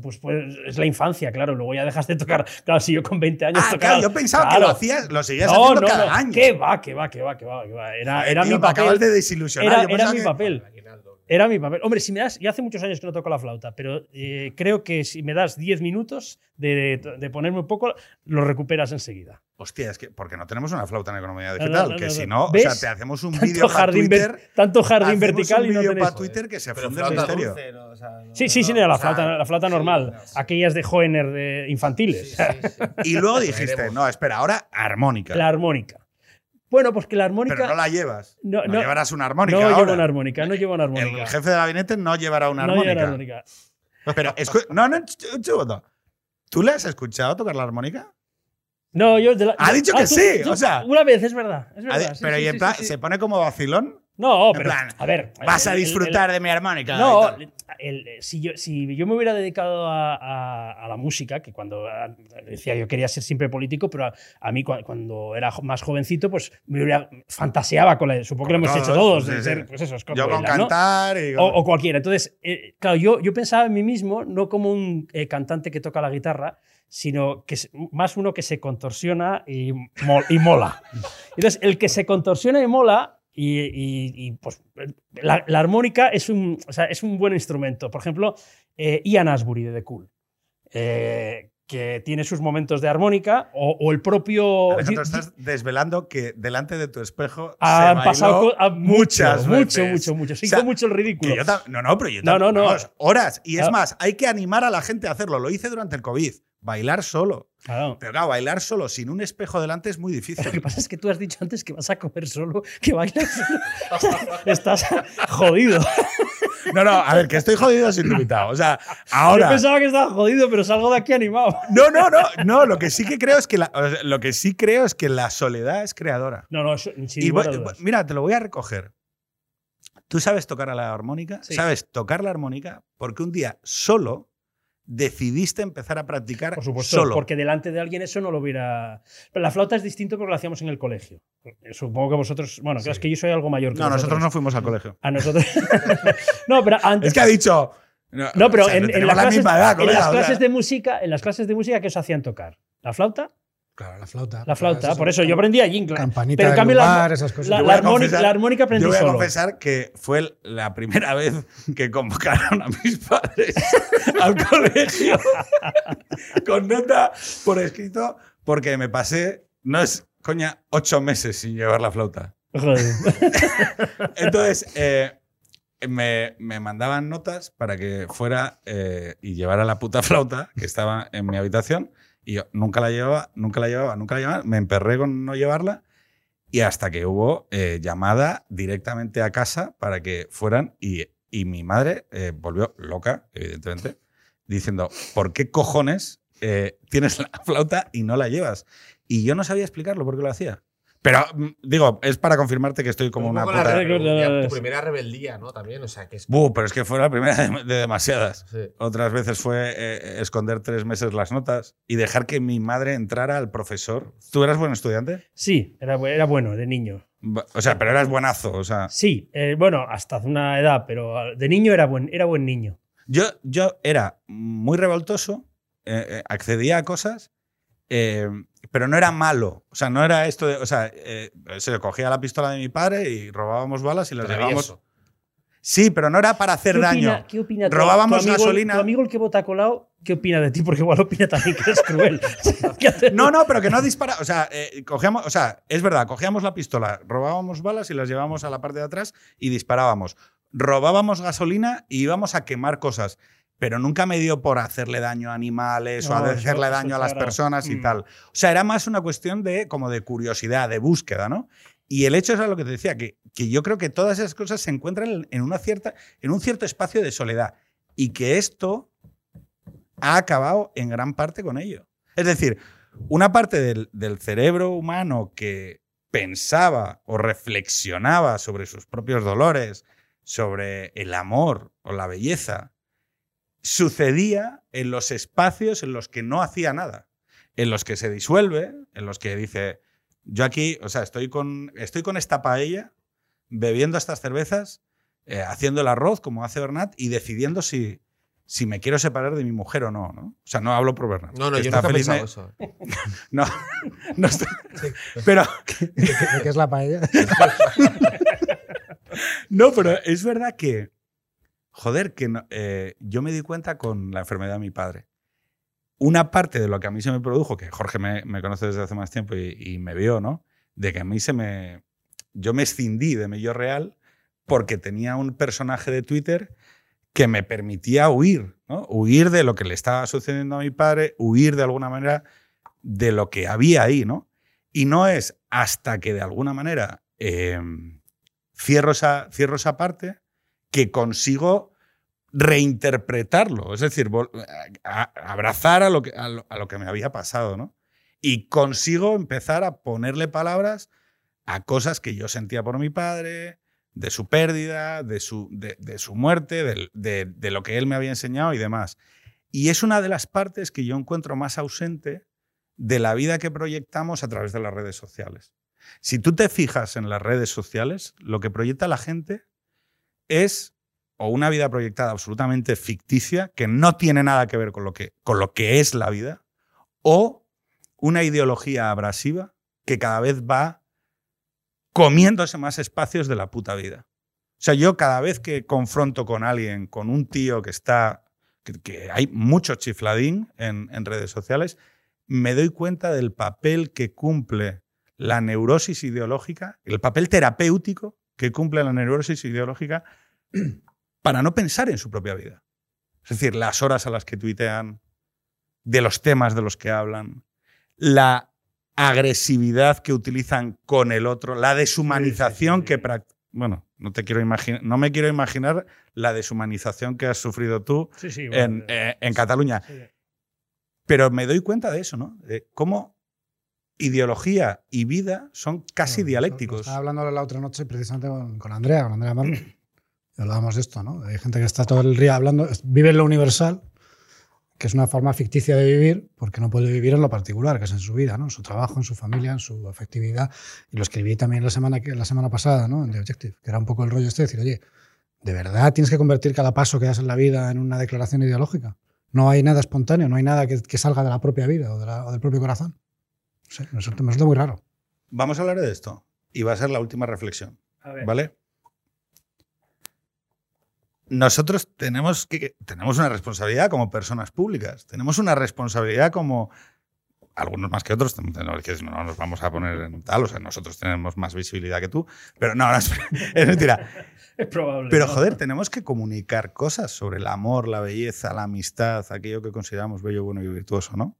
pues, pues, es la infancia, claro. Luego ya dejas de tocar. Claro, si yo con 20 años Ah, tocaba. claro, yo pensaba que lo hacías, lo seguías No, haciendo no, cada no. año. ¿Qué va, qué va, qué va, qué va? qué va? Era, Joder, era tío, mi papel. acabas de desilusionar. Era, era mi que- papel. Era mi papel. Hombre, si me das. Yo hace muchos años que no toco la flauta, pero eh, creo que si me das 10 minutos de, de ponerme un poco, lo recuperas enseguida. Hostia, es que porque no tenemos una flauta en economía no, digital, no, que no, si no. o sea, te hacemos un vídeo para Twitter. tanto jardín vertical un y no tenéis. para Twitter que se funde el flauta misterio. dulce, ¿no? O sea, no- Sí, sí, sí, no- no, la o sea, flauta, la flauta sí, normal. no, sí. Aquellas de Hoener de infantiles. Sí, sí, sí. Y luego dijiste, no, espera, ahora armónica. La armónica. Bueno, pues que la armónica. Pero no la llevas. No, No, no. llevarás una armónica no ahora. llevo una armónica, no llevo una armónica. El jefe de gabinete no llevará una no llevo armónica. una armónica. Pero, no, no, un segundo. ¿Tú le has escuchado tocar la armónica? No, yo. de la- Ha dicho ah, que tú- sí, tú- o sea- Una vez, es verdad. Es verdad de- sí, pero sí, y en sí, plan, sí, sí. ¿se pone como vacilón? No, En pero. plan, a ver. Vas a el- el- disfrutar de mi armónica. No, el- si, yo, si yo me hubiera dedicado a, a- a la música, que cuando ah, decía yo quería ser siempre político, pero a, mí cua- cuando era más jovencito, pues me hubiera, fantaseaba con la. Supongo que lo hemos hecho todos, todos, de sí, ser, sí. pues eso, Yo con ¿no? cantar y. O, o cualquiera. Entonces, eh, claro, yo, yo pensaba en mí mismo no como un eh, cantante que toca la guitarra, sino que es más uno que se contorsiona y, y mola. Entonces, el que se contorsiona y mola, y, y- y, pues la, la armónica es un, o sea, es un buen instrumento. Por ejemplo, eh, Ian Asbury de The Cool. eh, que tiene sus momentos de armónica, o, o el propio. Alejandro, estás desvelando que delante de tu espejo Han se pasado bailó muchas mucho, mucho, veces. mucho, mucho. Sí, O sea, mucho el ridículo. Yo no, no, pero yo No, no, horas. Y es Ah. más, hay que animar a la gente a hacerlo. Lo hice durante el COVID. Bailar solo. Claro. Pero claro, bailar solo sin un espejo delante es muy Lo que difícil. pasa es que tú has dicho antes que vas a comer solo, que bailas solo. Estás jodido. No, no, a ver, que estoy jodido sin tu invitado. O sea, Yo ahora. pensaba que estaba jodido, pero salgo de aquí animado. No, no, no, no. Lo que sí que creo es que la, lo que sí creo es que la soledad es creadora. No, no, sin Y voy- mira, te lo voy a recoger. ¿Tú sabes tocar a la armónica? Sí. ¿Sabes tocar la armónica? Porque un día solo decidiste empezar a practicar Por supuesto, solo. porque delante de alguien eso no lo hubiera. Pero la flauta es distinto porque lo hacíamos en el colegio. Supongo que vosotros. Bueno, claro, es que yo soy algo mayor que no, nosotros no fuimos al colegio. A nosotros. no, pero antes. Es que ha dicho. No, No, pero o sea, en, las la clases, misma edad, en colega, las o sea. clases de música, en las clases de música, ¿qué os hacían tocar? ¿La flauta? Claro, la flauta. La flauta. Por eso yo aprendí allí. Campanita Pero en cambio, la- lugar, esas cosas. La, la confesar- la armónica aprendí Yo voy a solo. confesar que fue la primera vez que convocaron a mis padres al colegio con nota por escrito porque me pasé, no es coña, ocho meses sin llevar la flauta. Joder. Entonces, eh, me, me mandaban notas para que fuera eh, y llevara la puta flauta que estaba en mi habitación y yo nunca la llevaba, nunca la llevaba, nunca la llevaba. Me emperré con no llevarla y hasta que hubo eh, llamada directamente a casa para que fueran y, y mi madre eh, volvió loca, evidentemente, diciendo, ¿por qué cojones eh, tienes la flauta y no la llevas? Y yo no sabía explicarlo por qué lo hacía. Pero, mm, digo, es para confirmarte que estoy como Un una puta... re- rebeldía, tu primera rebeldía, ¿no? También, o sea, que es. Buh, pero es que fue la primera de, de demasiadas. Sí. Otras veces fue eh, esconder tres meses las notas y dejar que mi madre entrara al profesor. ¿Tú eras buen estudiante? Sí, era, bu- era bueno de niño. O sea, pero eras buenazo. O sea, Sí, eh, bueno, hasta una edad, pero de niño era buen, era buen niño. yo, yo era muy revoltoso, eh, accedía a cosas, eh, pero no era malo. O sea, no era esto de. O sea, eh, se cogía la pistola de mi padre y robábamos balas y las llevábamos. Sí, pero no era para hacer ¿Qué daño. opina, ¿Qué opina tu- Robábamos tu amigo, gasolina. Tu amigo el que vota colado, ¿qué opina de ti? Porque igual opina también que eres cruel. No, no, pero que no dispara. O sea, eh, cogíamos, o sea, es verdad, cogíamos la pistola, robábamos balas y las llevábamos a la parte de atrás y disparábamos. Robábamos gasolina y íbamos a quemar cosas. Pero nunca me dio por hacerle daño a animales o a hacerle daño a las personas y Mm. tal. O sea, era más una cuestión de como de curiosidad, de búsqueda, ¿no? Y el hecho es lo que te decía, que, que yo creo que todas esas cosas se encuentran en- en, una cierta, en un cierto espacio de soledad. Y que esto ha acabado en gran parte con ello. Es decir, una parte del, del cerebro humano que pensaba o reflexionaba sobre sus propios dolores, sobre el amor o la belleza, sucedía en los espacios en los que no hacía nada, en los que se disuelve, en los que dice, yo aquí, o sea, estoy con, estoy con esta paella, bebiendo estas cervezas, eh, haciendo el arroz como hace Bernat y decidiendo si, si me quiero separar de mi mujer o no, ¿no? O sea, no hablo por Bernat. No, no, yo nunca he pensado me- eso. No, no estoy- pero ¿De qué, de qué es la paella? no, pero es verdad que, joder, que eh, yo me di cuenta con la enfermedad de mi padre. Una parte de lo que a mí se me produjo, que Jorge me, me conoce desde hace más tiempo y, me vio, ¿no? De que a mí se me... Yo me escindí de mi real porque tenía un personaje de Twitter que me permitía huir, ¿no? Huir de lo que le estaba sucediendo a mi padre, huir de alguna manera de lo que había ahí, ¿no? Y no es hasta que de alguna manera eh, cierro, esa, cierro esa parte que consigo reinterpretarlo, es decir, abrazar a lo, que, a, lo, que me había pasado, ¿no? Y consigo empezar a ponerle palabras a cosas que yo sentía por mi padre, de su pérdida, de su, de, de su muerte, del- de, de lo que él me había enseñado y demás. Y es una de las partes que yo encuentro más ausente de la vida que proyectamos a través de las redes sociales. Si tú te fijas en las redes sociales, lo que proyecta la gente es o una vida proyectada absolutamente ficticia, que no tiene nada que ver con lo que, con lo que es la vida, o una ideología abrasiva que cada vez va comiéndose más espacios de la puta vida. O sea, yo cada vez que confronto con alguien, con un tío que está, que, hay mucho chifladín en, en redes sociales, me doy cuenta del papel que cumple la neurosis ideológica, el papel terapéutico que cumple la neurosis ideológica para no pensar en su propia vida. Es decir, las horas a las que tuitean, de los temas de los que hablan, la agresividad que utilizan con el otro, la deshumanización que bueno, no te quiero no me quiero imaginar la deshumanización que has sufrido tú en, bueno, eh, en Cataluña. Pero me doy cuenta de eso, ¿no? De cómo ideología y vida son casi Bueno, dialécticos. Estaba hablando la otra noche precisamente con, con Andrea, con Andrea Marmo, y hablábamos de esto, ¿no? Hay gente que está todo el día hablando, vive en lo universal, que es una forma ficticia de vivir, porque no puede vivir en lo particular, que es en su vida, ¿no? En su trabajo, en su familia, en su afectividad. Y lo escribí también la semana, la semana pasada, ¿no? En The Objective, que era un poco el rollo este de decir, oye, ¿de verdad tienes que convertir cada paso que das en la vida en una declaración ideológica? No hay nada espontáneo, no hay nada que, que salga de la propia vida o, de la- o del propio corazón. Sé, me resulta, muy raro. Vamos a hablar de esto y va a ser la última reflexión, A ver. ¿vale? Nosotros tenemos, que, tenemos una responsabilidad como personas públicas, tenemos una responsabilidad como algunos más que otros, no, nos vamos a poner en tal, o sea, nosotros tenemos más visibilidad que tú, pero no, no, es, es mentira. Es probable. Pero ¿no? joder, tenemos que comunicar cosas sobre el amor, la belleza, la amistad, aquello que consideramos bello, bueno y virtuoso, ¿no?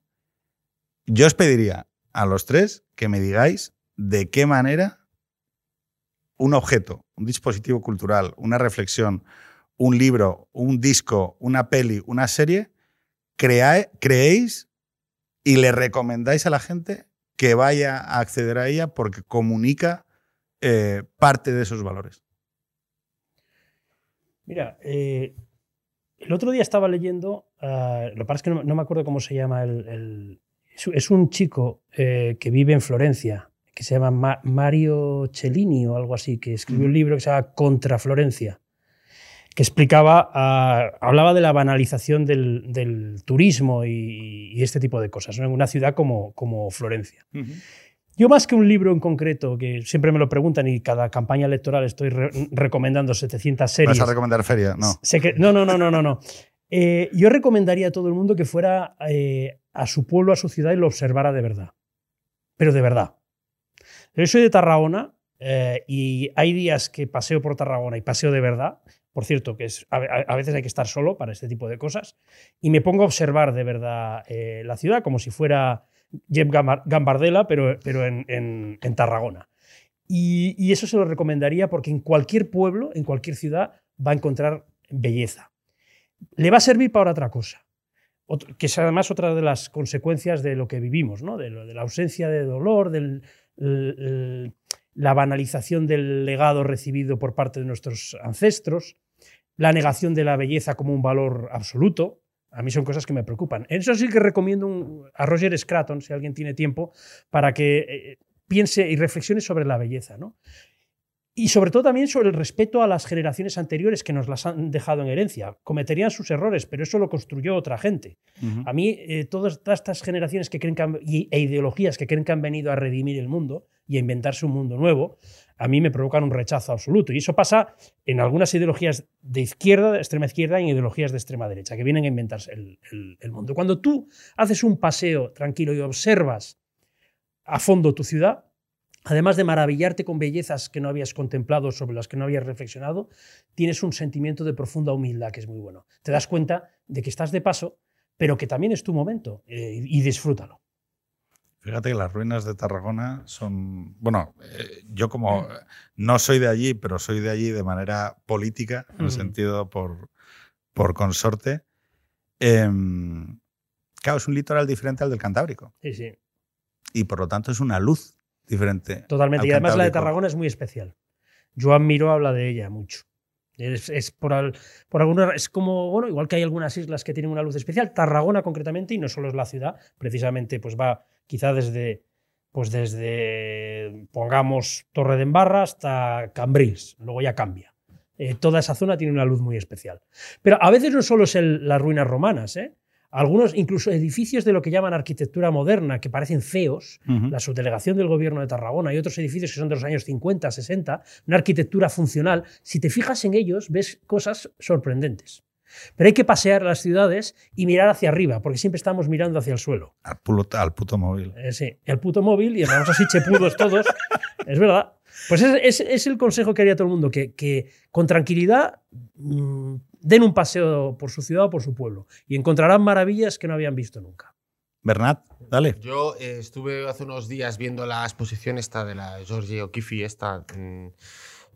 Yo os pediría a los tres que me digáis de qué manera un objeto, un dispositivo cultural, una reflexión, un libro, un disco, una peli, una serie, creéis y le recomendáis a la gente que vaya a acceder a ella porque comunica eh, parte de esos valores. Mira, eh, el otro día estaba leyendo, ah, lo que pasa es que no, me acuerdo cómo se llama el- es, un chico eh, que vive en Florencia, que se llama Ma- Mario Cellini o algo así, que escribió un libro que se llama Contra Florencia, que explicaba, ah, hablaba de la banalización del, del turismo y, y este tipo de cosas ¿no? en una ciudad como, como Florencia. Yo más que un libro en concreto, que siempre me lo preguntan y cada campaña electoral estoy re- recomendando 700 series. ¿Vas a recomendar feria? No, no, no, no. no. Eh, yo recomendaría a todo el mundo que fuera eh, a su pueblo, a su ciudad y lo observara de verdad. Pero de verdad. Yo soy de Tarragona eh, y hay días que paseo por Tarragona y paseo de verdad. Por cierto, que es, a, a- veces hay que estar solo para este tipo de cosas. Y me pongo a observar de verdad la ciudad como si fuera Jeff Gambar- Gambardella, pero, pero en, Tarragona. Y eso se lo recomendaría porque en cualquier pueblo, en cualquier ciudad, va a encontrar belleza. Le va a servir para otra cosa, que es además otra de las consecuencias de lo que vivimos, ¿no? de, de la ausencia de dolor, el- la banalización del legado recibido por parte de nuestros ancestros, la negación de la belleza como un valor absoluto. A mí son cosas que me preocupan. En eso sí que recomiendo a Roger Scraton, si alguien tiene tiempo, para que eh, piense y reflexione sobre la belleza. ¿no? Y sobre todo también sobre el respeto a las generaciones anteriores que nos las han dejado en herencia. Cometerían sus errores, pero eso lo construyó otra gente. A mí, eh, todas estas generaciones que creen que han- y- e ideologías que creen que han venido a redimir el mundo y a inventarse un mundo nuevo, a mí me provocan un rechazo absoluto. Y eso pasa en algunas ideologías de izquierda, de extrema izquierda, y en ideologías de extrema derecha, que vienen a inventarse el, el- el mundo. Cuando tú haces un paseo tranquilo y observas a fondo tu ciudad, además de maravillarte con bellezas que no habías contemplado, sobre las que no habías reflexionado, tienes un sentimiento de profunda humildad que es muy bueno. Te das cuenta de que estás de paso, pero que también es tu momento eh, y disfrútalo. Fíjate que las ruinas de Tarragona son. Bueno, eh, yo como no soy de allí, pero soy de allí de manera política, en el sentido por, por consorte. em, claro, es un litoral diferente al del Cantábrico. Sí, sí, Y por lo tanto es una luz diferente. totalmente. al Y además la de. Tarragona es muy especial. Joan Miró habla de ella mucho. Es, es por, al- por alguna, es como, bueno, igual que hay algunas islas que tienen una luz especial, Tarragona concretamente, y no solo es la ciudad, precisamente pues va quizá desde, pues desde, pongamos, Torre de Embarra hasta Cambrils, luego ya cambia. Eh, toda esa zona tiene una luz muy especial. Pero a veces no solo es el- las ruinas romanas, ¿eh? Algunos, incluso edificios de lo que llaman arquitectura moderna, que parecen feos, Ujú. la subdelegación del gobierno de Tarragona y otros edificios que son de los años 50, 60, una arquitectura funcional, si te fijas en ellos ves cosas sorprendentes. Pero hay que pasear las ciudades y mirar hacia arriba, porque siempre estamos mirando hacia el suelo. Al, pulo- al puto móvil. Eh, sí, el puto móvil y andamos así chepudos todos. Es verdad. Pues es, es- es el consejo que haría todo el mundo, que, que con tranquilidad mm, den un paseo por su ciudad o por su pueblo y encontrarán maravillas que no habían visto nunca. Bernat, dale. Yo eh, estuve hace unos días viendo la exposición esta de la Georgie O'Keeffe esta mm,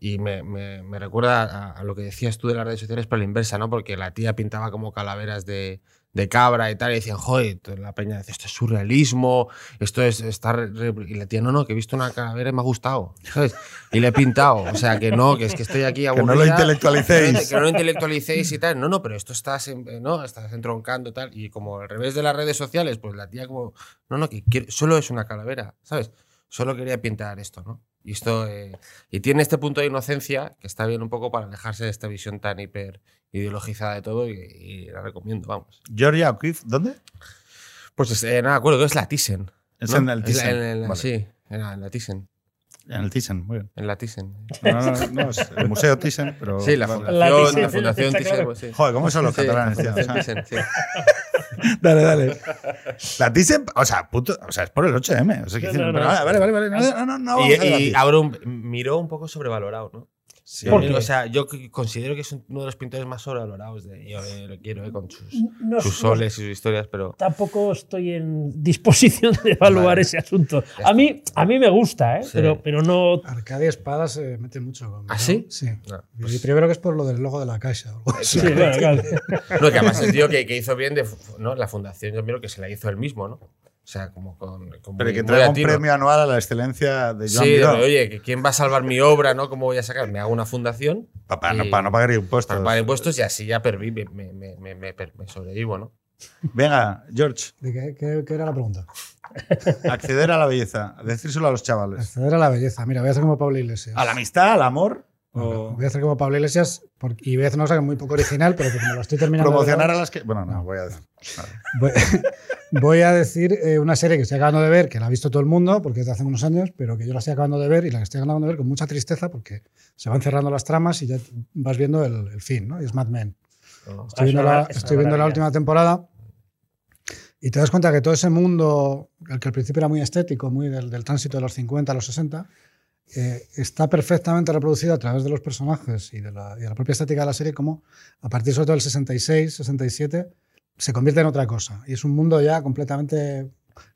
y me, me- me recuerda a, a lo que decías tú de las redes sociales, pero a la inversa, ¿no? Porque la tía pintaba como calaveras de, de cabra y tal, y decían, joder, la peña dice, esto es surrealismo, esto es estar... Y la tía, no, no, que he visto una calavera y me ha gustado, ¿sabes? Y le he pintado, o sea, que no, que es que estoy aquí Que no lo aburrida, intelectualicéis. que no lo intelectualicéis y tal. No, no, pero esto estás, eh, ¿no? estás entroncando tal. Y como al revés de las redes sociales, pues la tía como, no, no, que solo es una calavera, ¿sabes? Solo quería pintar esto, ¿no? Y esto, eh, y tiene este punto de inocencia que está bien un poco para alejarse de esta visión tan hiper ideologizada de todo y, y la recomiendo, vamos. Georgia O'Keeffe, ¿dónde? Pues eh, no me acuerdo, es la Thyssen. Es ¿no? en el Es la- Thyssen. en el- Vale. Sí, en la Thyssen. En el Thyssen, muy bien. En la Thyssen. No, no, no, es el Museo Thyssen, pero. Sí, la fundación, La la, Thyssen, fundación está Thyssen. claro. pues sí. Joder, ¿cómo son los Sí, catalanes, la tío? O fundación sea, Thyssen, sí. Dale, dale. La Thyssen, o sea, puto, o sea, es por el 8M. O sea, que No, dicen, no, pero no. vale, vale, vale. No, no, no, Y, y ahora un- miró un poco sobrevalorado, ¿no? Sí. Yo ¿Por digo, qué? O sea, yo considero que es uno de los pintores más sobrevalorados. De, yo eh, lo quiero, eh, con sus, No- sus soles y sus historias, pero. tampoco estoy en disposición de evaluar Vale. ese asunto. A mí, a mí me gusta, ¿eh? Sí. pero, pero no. Arcadia Espada se mete mucho con. ¿Ah, sí? Sí. No, Y primero que es por lo del logo de la caixa. o algo así. Sí, bueno, claro. No, que además el tío que, que hizo bien de ¿no? la fundación, yo miro que se la hizo él mismo, ¿no? O sea, como con. con Pero muy- que traiga un premio anual a la excelencia de Joan Sí, Miró. oye, que ¿quién va a salvar mi obra, no? ¿Cómo voy a sacar? Me hago una fundación Para, y- no, para no pagar impuestos. para pagar impuestos y así ya pervive, me, me, me, me, me sobrevivo, ¿no? Venga, George, ¿De qué, qué- qué era la pregunta? acceder a la belleza, decírselo a los chavales. Acceder a la belleza. Mira, voy a hacer como Pablo Iglesias. ¿A la amistad, al amor? O Voy a hacer como Pablo Iglesias porque- y voy a hacer una cosa muy poco original, pero que como lo estoy terminando. promocionar a las que. Bueno, no, voy a decir. Voy, voy a decir eh, una serie que estoy acabando de ver, que la ha visto todo el mundo, porque es de hace unos años, pero que yo la estoy acabando de ver y la que estoy acabando de ver con mucha tristeza porque se van cerrando las tramas y ya vas viendo el, el fin, ¿no? Y es Mad Men. ¿No? Estoy Ah, viendo, es la, es estoy viendo la última temporada y te das cuenta que todo ese mundo, el que al principio era muy estético, muy del, del tránsito de los 50 a los 60, eh, está perfectamente reproducido a través de los personajes y de, la, y de la propia estética de la serie, como a partir sobre todo del 66, 67, se convierte en otra cosa. Y es un mundo ya completamente,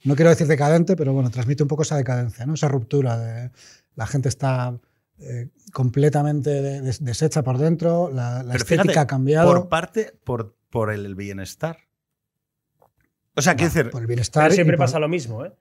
no quiero decir decadente, pero bueno, transmite un poco esa decadencia, ¿no? esa ruptura de la gente está eh, completamente de- des- deshecha por dentro, la, la estética fíjate, ha cambiado. Por parte, por, por el bienestar. O sea, quiero decir, por el bienestar. Pero siempre por- pasa lo mismo. ¿eh?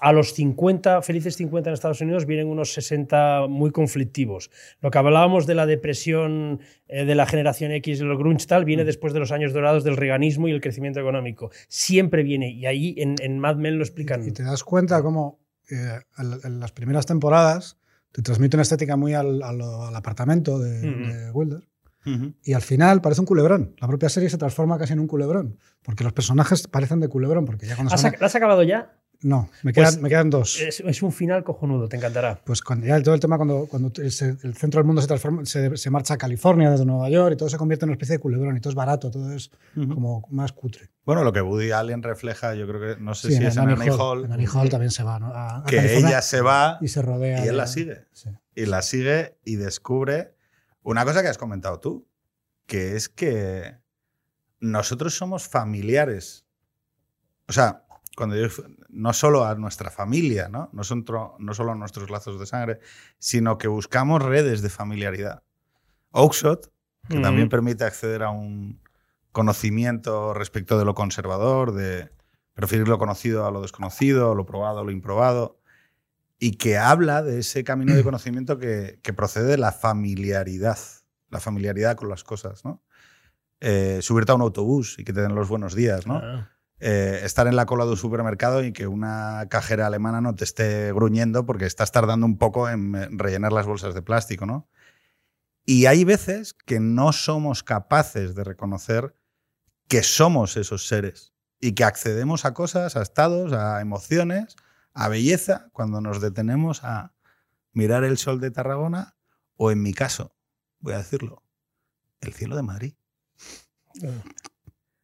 A los 50, felices 50 en Estados Unidos, vienen unos 60 muy conflictivos. Lo que hablábamos de la depresión eh, de la generación X, el grunge tal, Mm. viene después de los años dorados del reganismo y el crecimiento económico. Siempre viene. Y ahí en, en Mad Men lo explican. Y te das cuenta cómo eh, en, en las primeras temporadas te transmite una estética muy al, al- al apartamento de, Ujú. de Wilder. Ujú. Y al final parece un culebrón. La propia serie se transforma casi en un culebrón. Porque los personajes parecen de culebrón. Porque ya cuando ¿Has, se ac- ¿La has acabado ya? No, me Pues- quedan, me quedan dos. Es, es un final cojonudo, te encantará. Pues cuando ya todo el tema, cuando, cuando se- el centro del mundo se transforma, se, se marcha a California desde Nueva York y todo se convierte en una especie de culebrón y todo es barato, todo es como más cutre. Bueno, lo que Woody Allen refleja, yo creo que, no sé Sí, si es en Annie Hall. Hall, En Annie Hall también se va, ¿no? A- a que California ella se va y se rodea. y él la sigue. Sí. y la sigue y descubre una cosa que has comentado tú, que es que nosotros somos familiares. O sea, cuando yo, no solo a nuestra familia, ¿no? No, son tro- no solo a nuestros lazos de sangre, sino que buscamos redes de familiaridad. Oakshot, que Mm. también permite acceder a un conocimiento respecto de lo conservador, de preferir lo conocido a lo desconocido, lo probado a lo improbado, y que habla de ese camino de conocimiento que, que procede de la familiaridad, la familiaridad con las cosas, ¿no? Eh, subirte a un autobús y que te den los buenos días, ¿no? Ah. Eh, estar en la cola de un supermercado y que una cajera alemana no te esté gruñendo porque estás tardando un poco en eh, rellenar las bolsas de plástico, ¿no? Y hay veces que no somos capaces de reconocer que somos esos seres y que accedemos a cosas, a estados, a emociones, a belleza, cuando nos detenemos a mirar el sol de Tarragona o, en mi caso, voy a decirlo, el cielo de Madrid.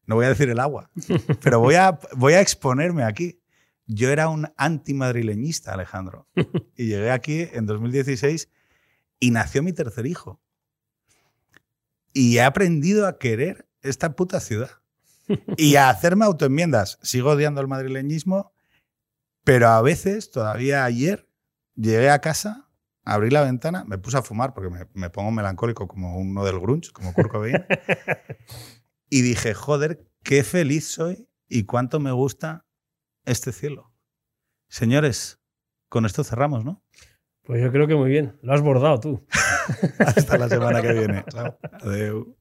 No voy a decir el agua, pero voy a, voy a exponerme aquí. Yo era un antimadrileñista, Alejandro, y llegué aquí en 2016 y nació mi tercer hijo. Y he aprendido a querer esta puta ciudad y a hacerme autoenmiendas. Sigo odiando el madrileñismo, pero a veces, todavía ayer, llegué a casa, abrí la ventana, me puse a fumar porque me, me pongo melancólico como uno del grunge, como Kurt Cobain, y dije, joder, qué feliz soy y cuánto me gusta este cielo. Señores, con esto cerramos, ¿no? Pues yo creo que muy bien. Lo has bordado tú. Hasta la semana que viene. Chao. Adeu.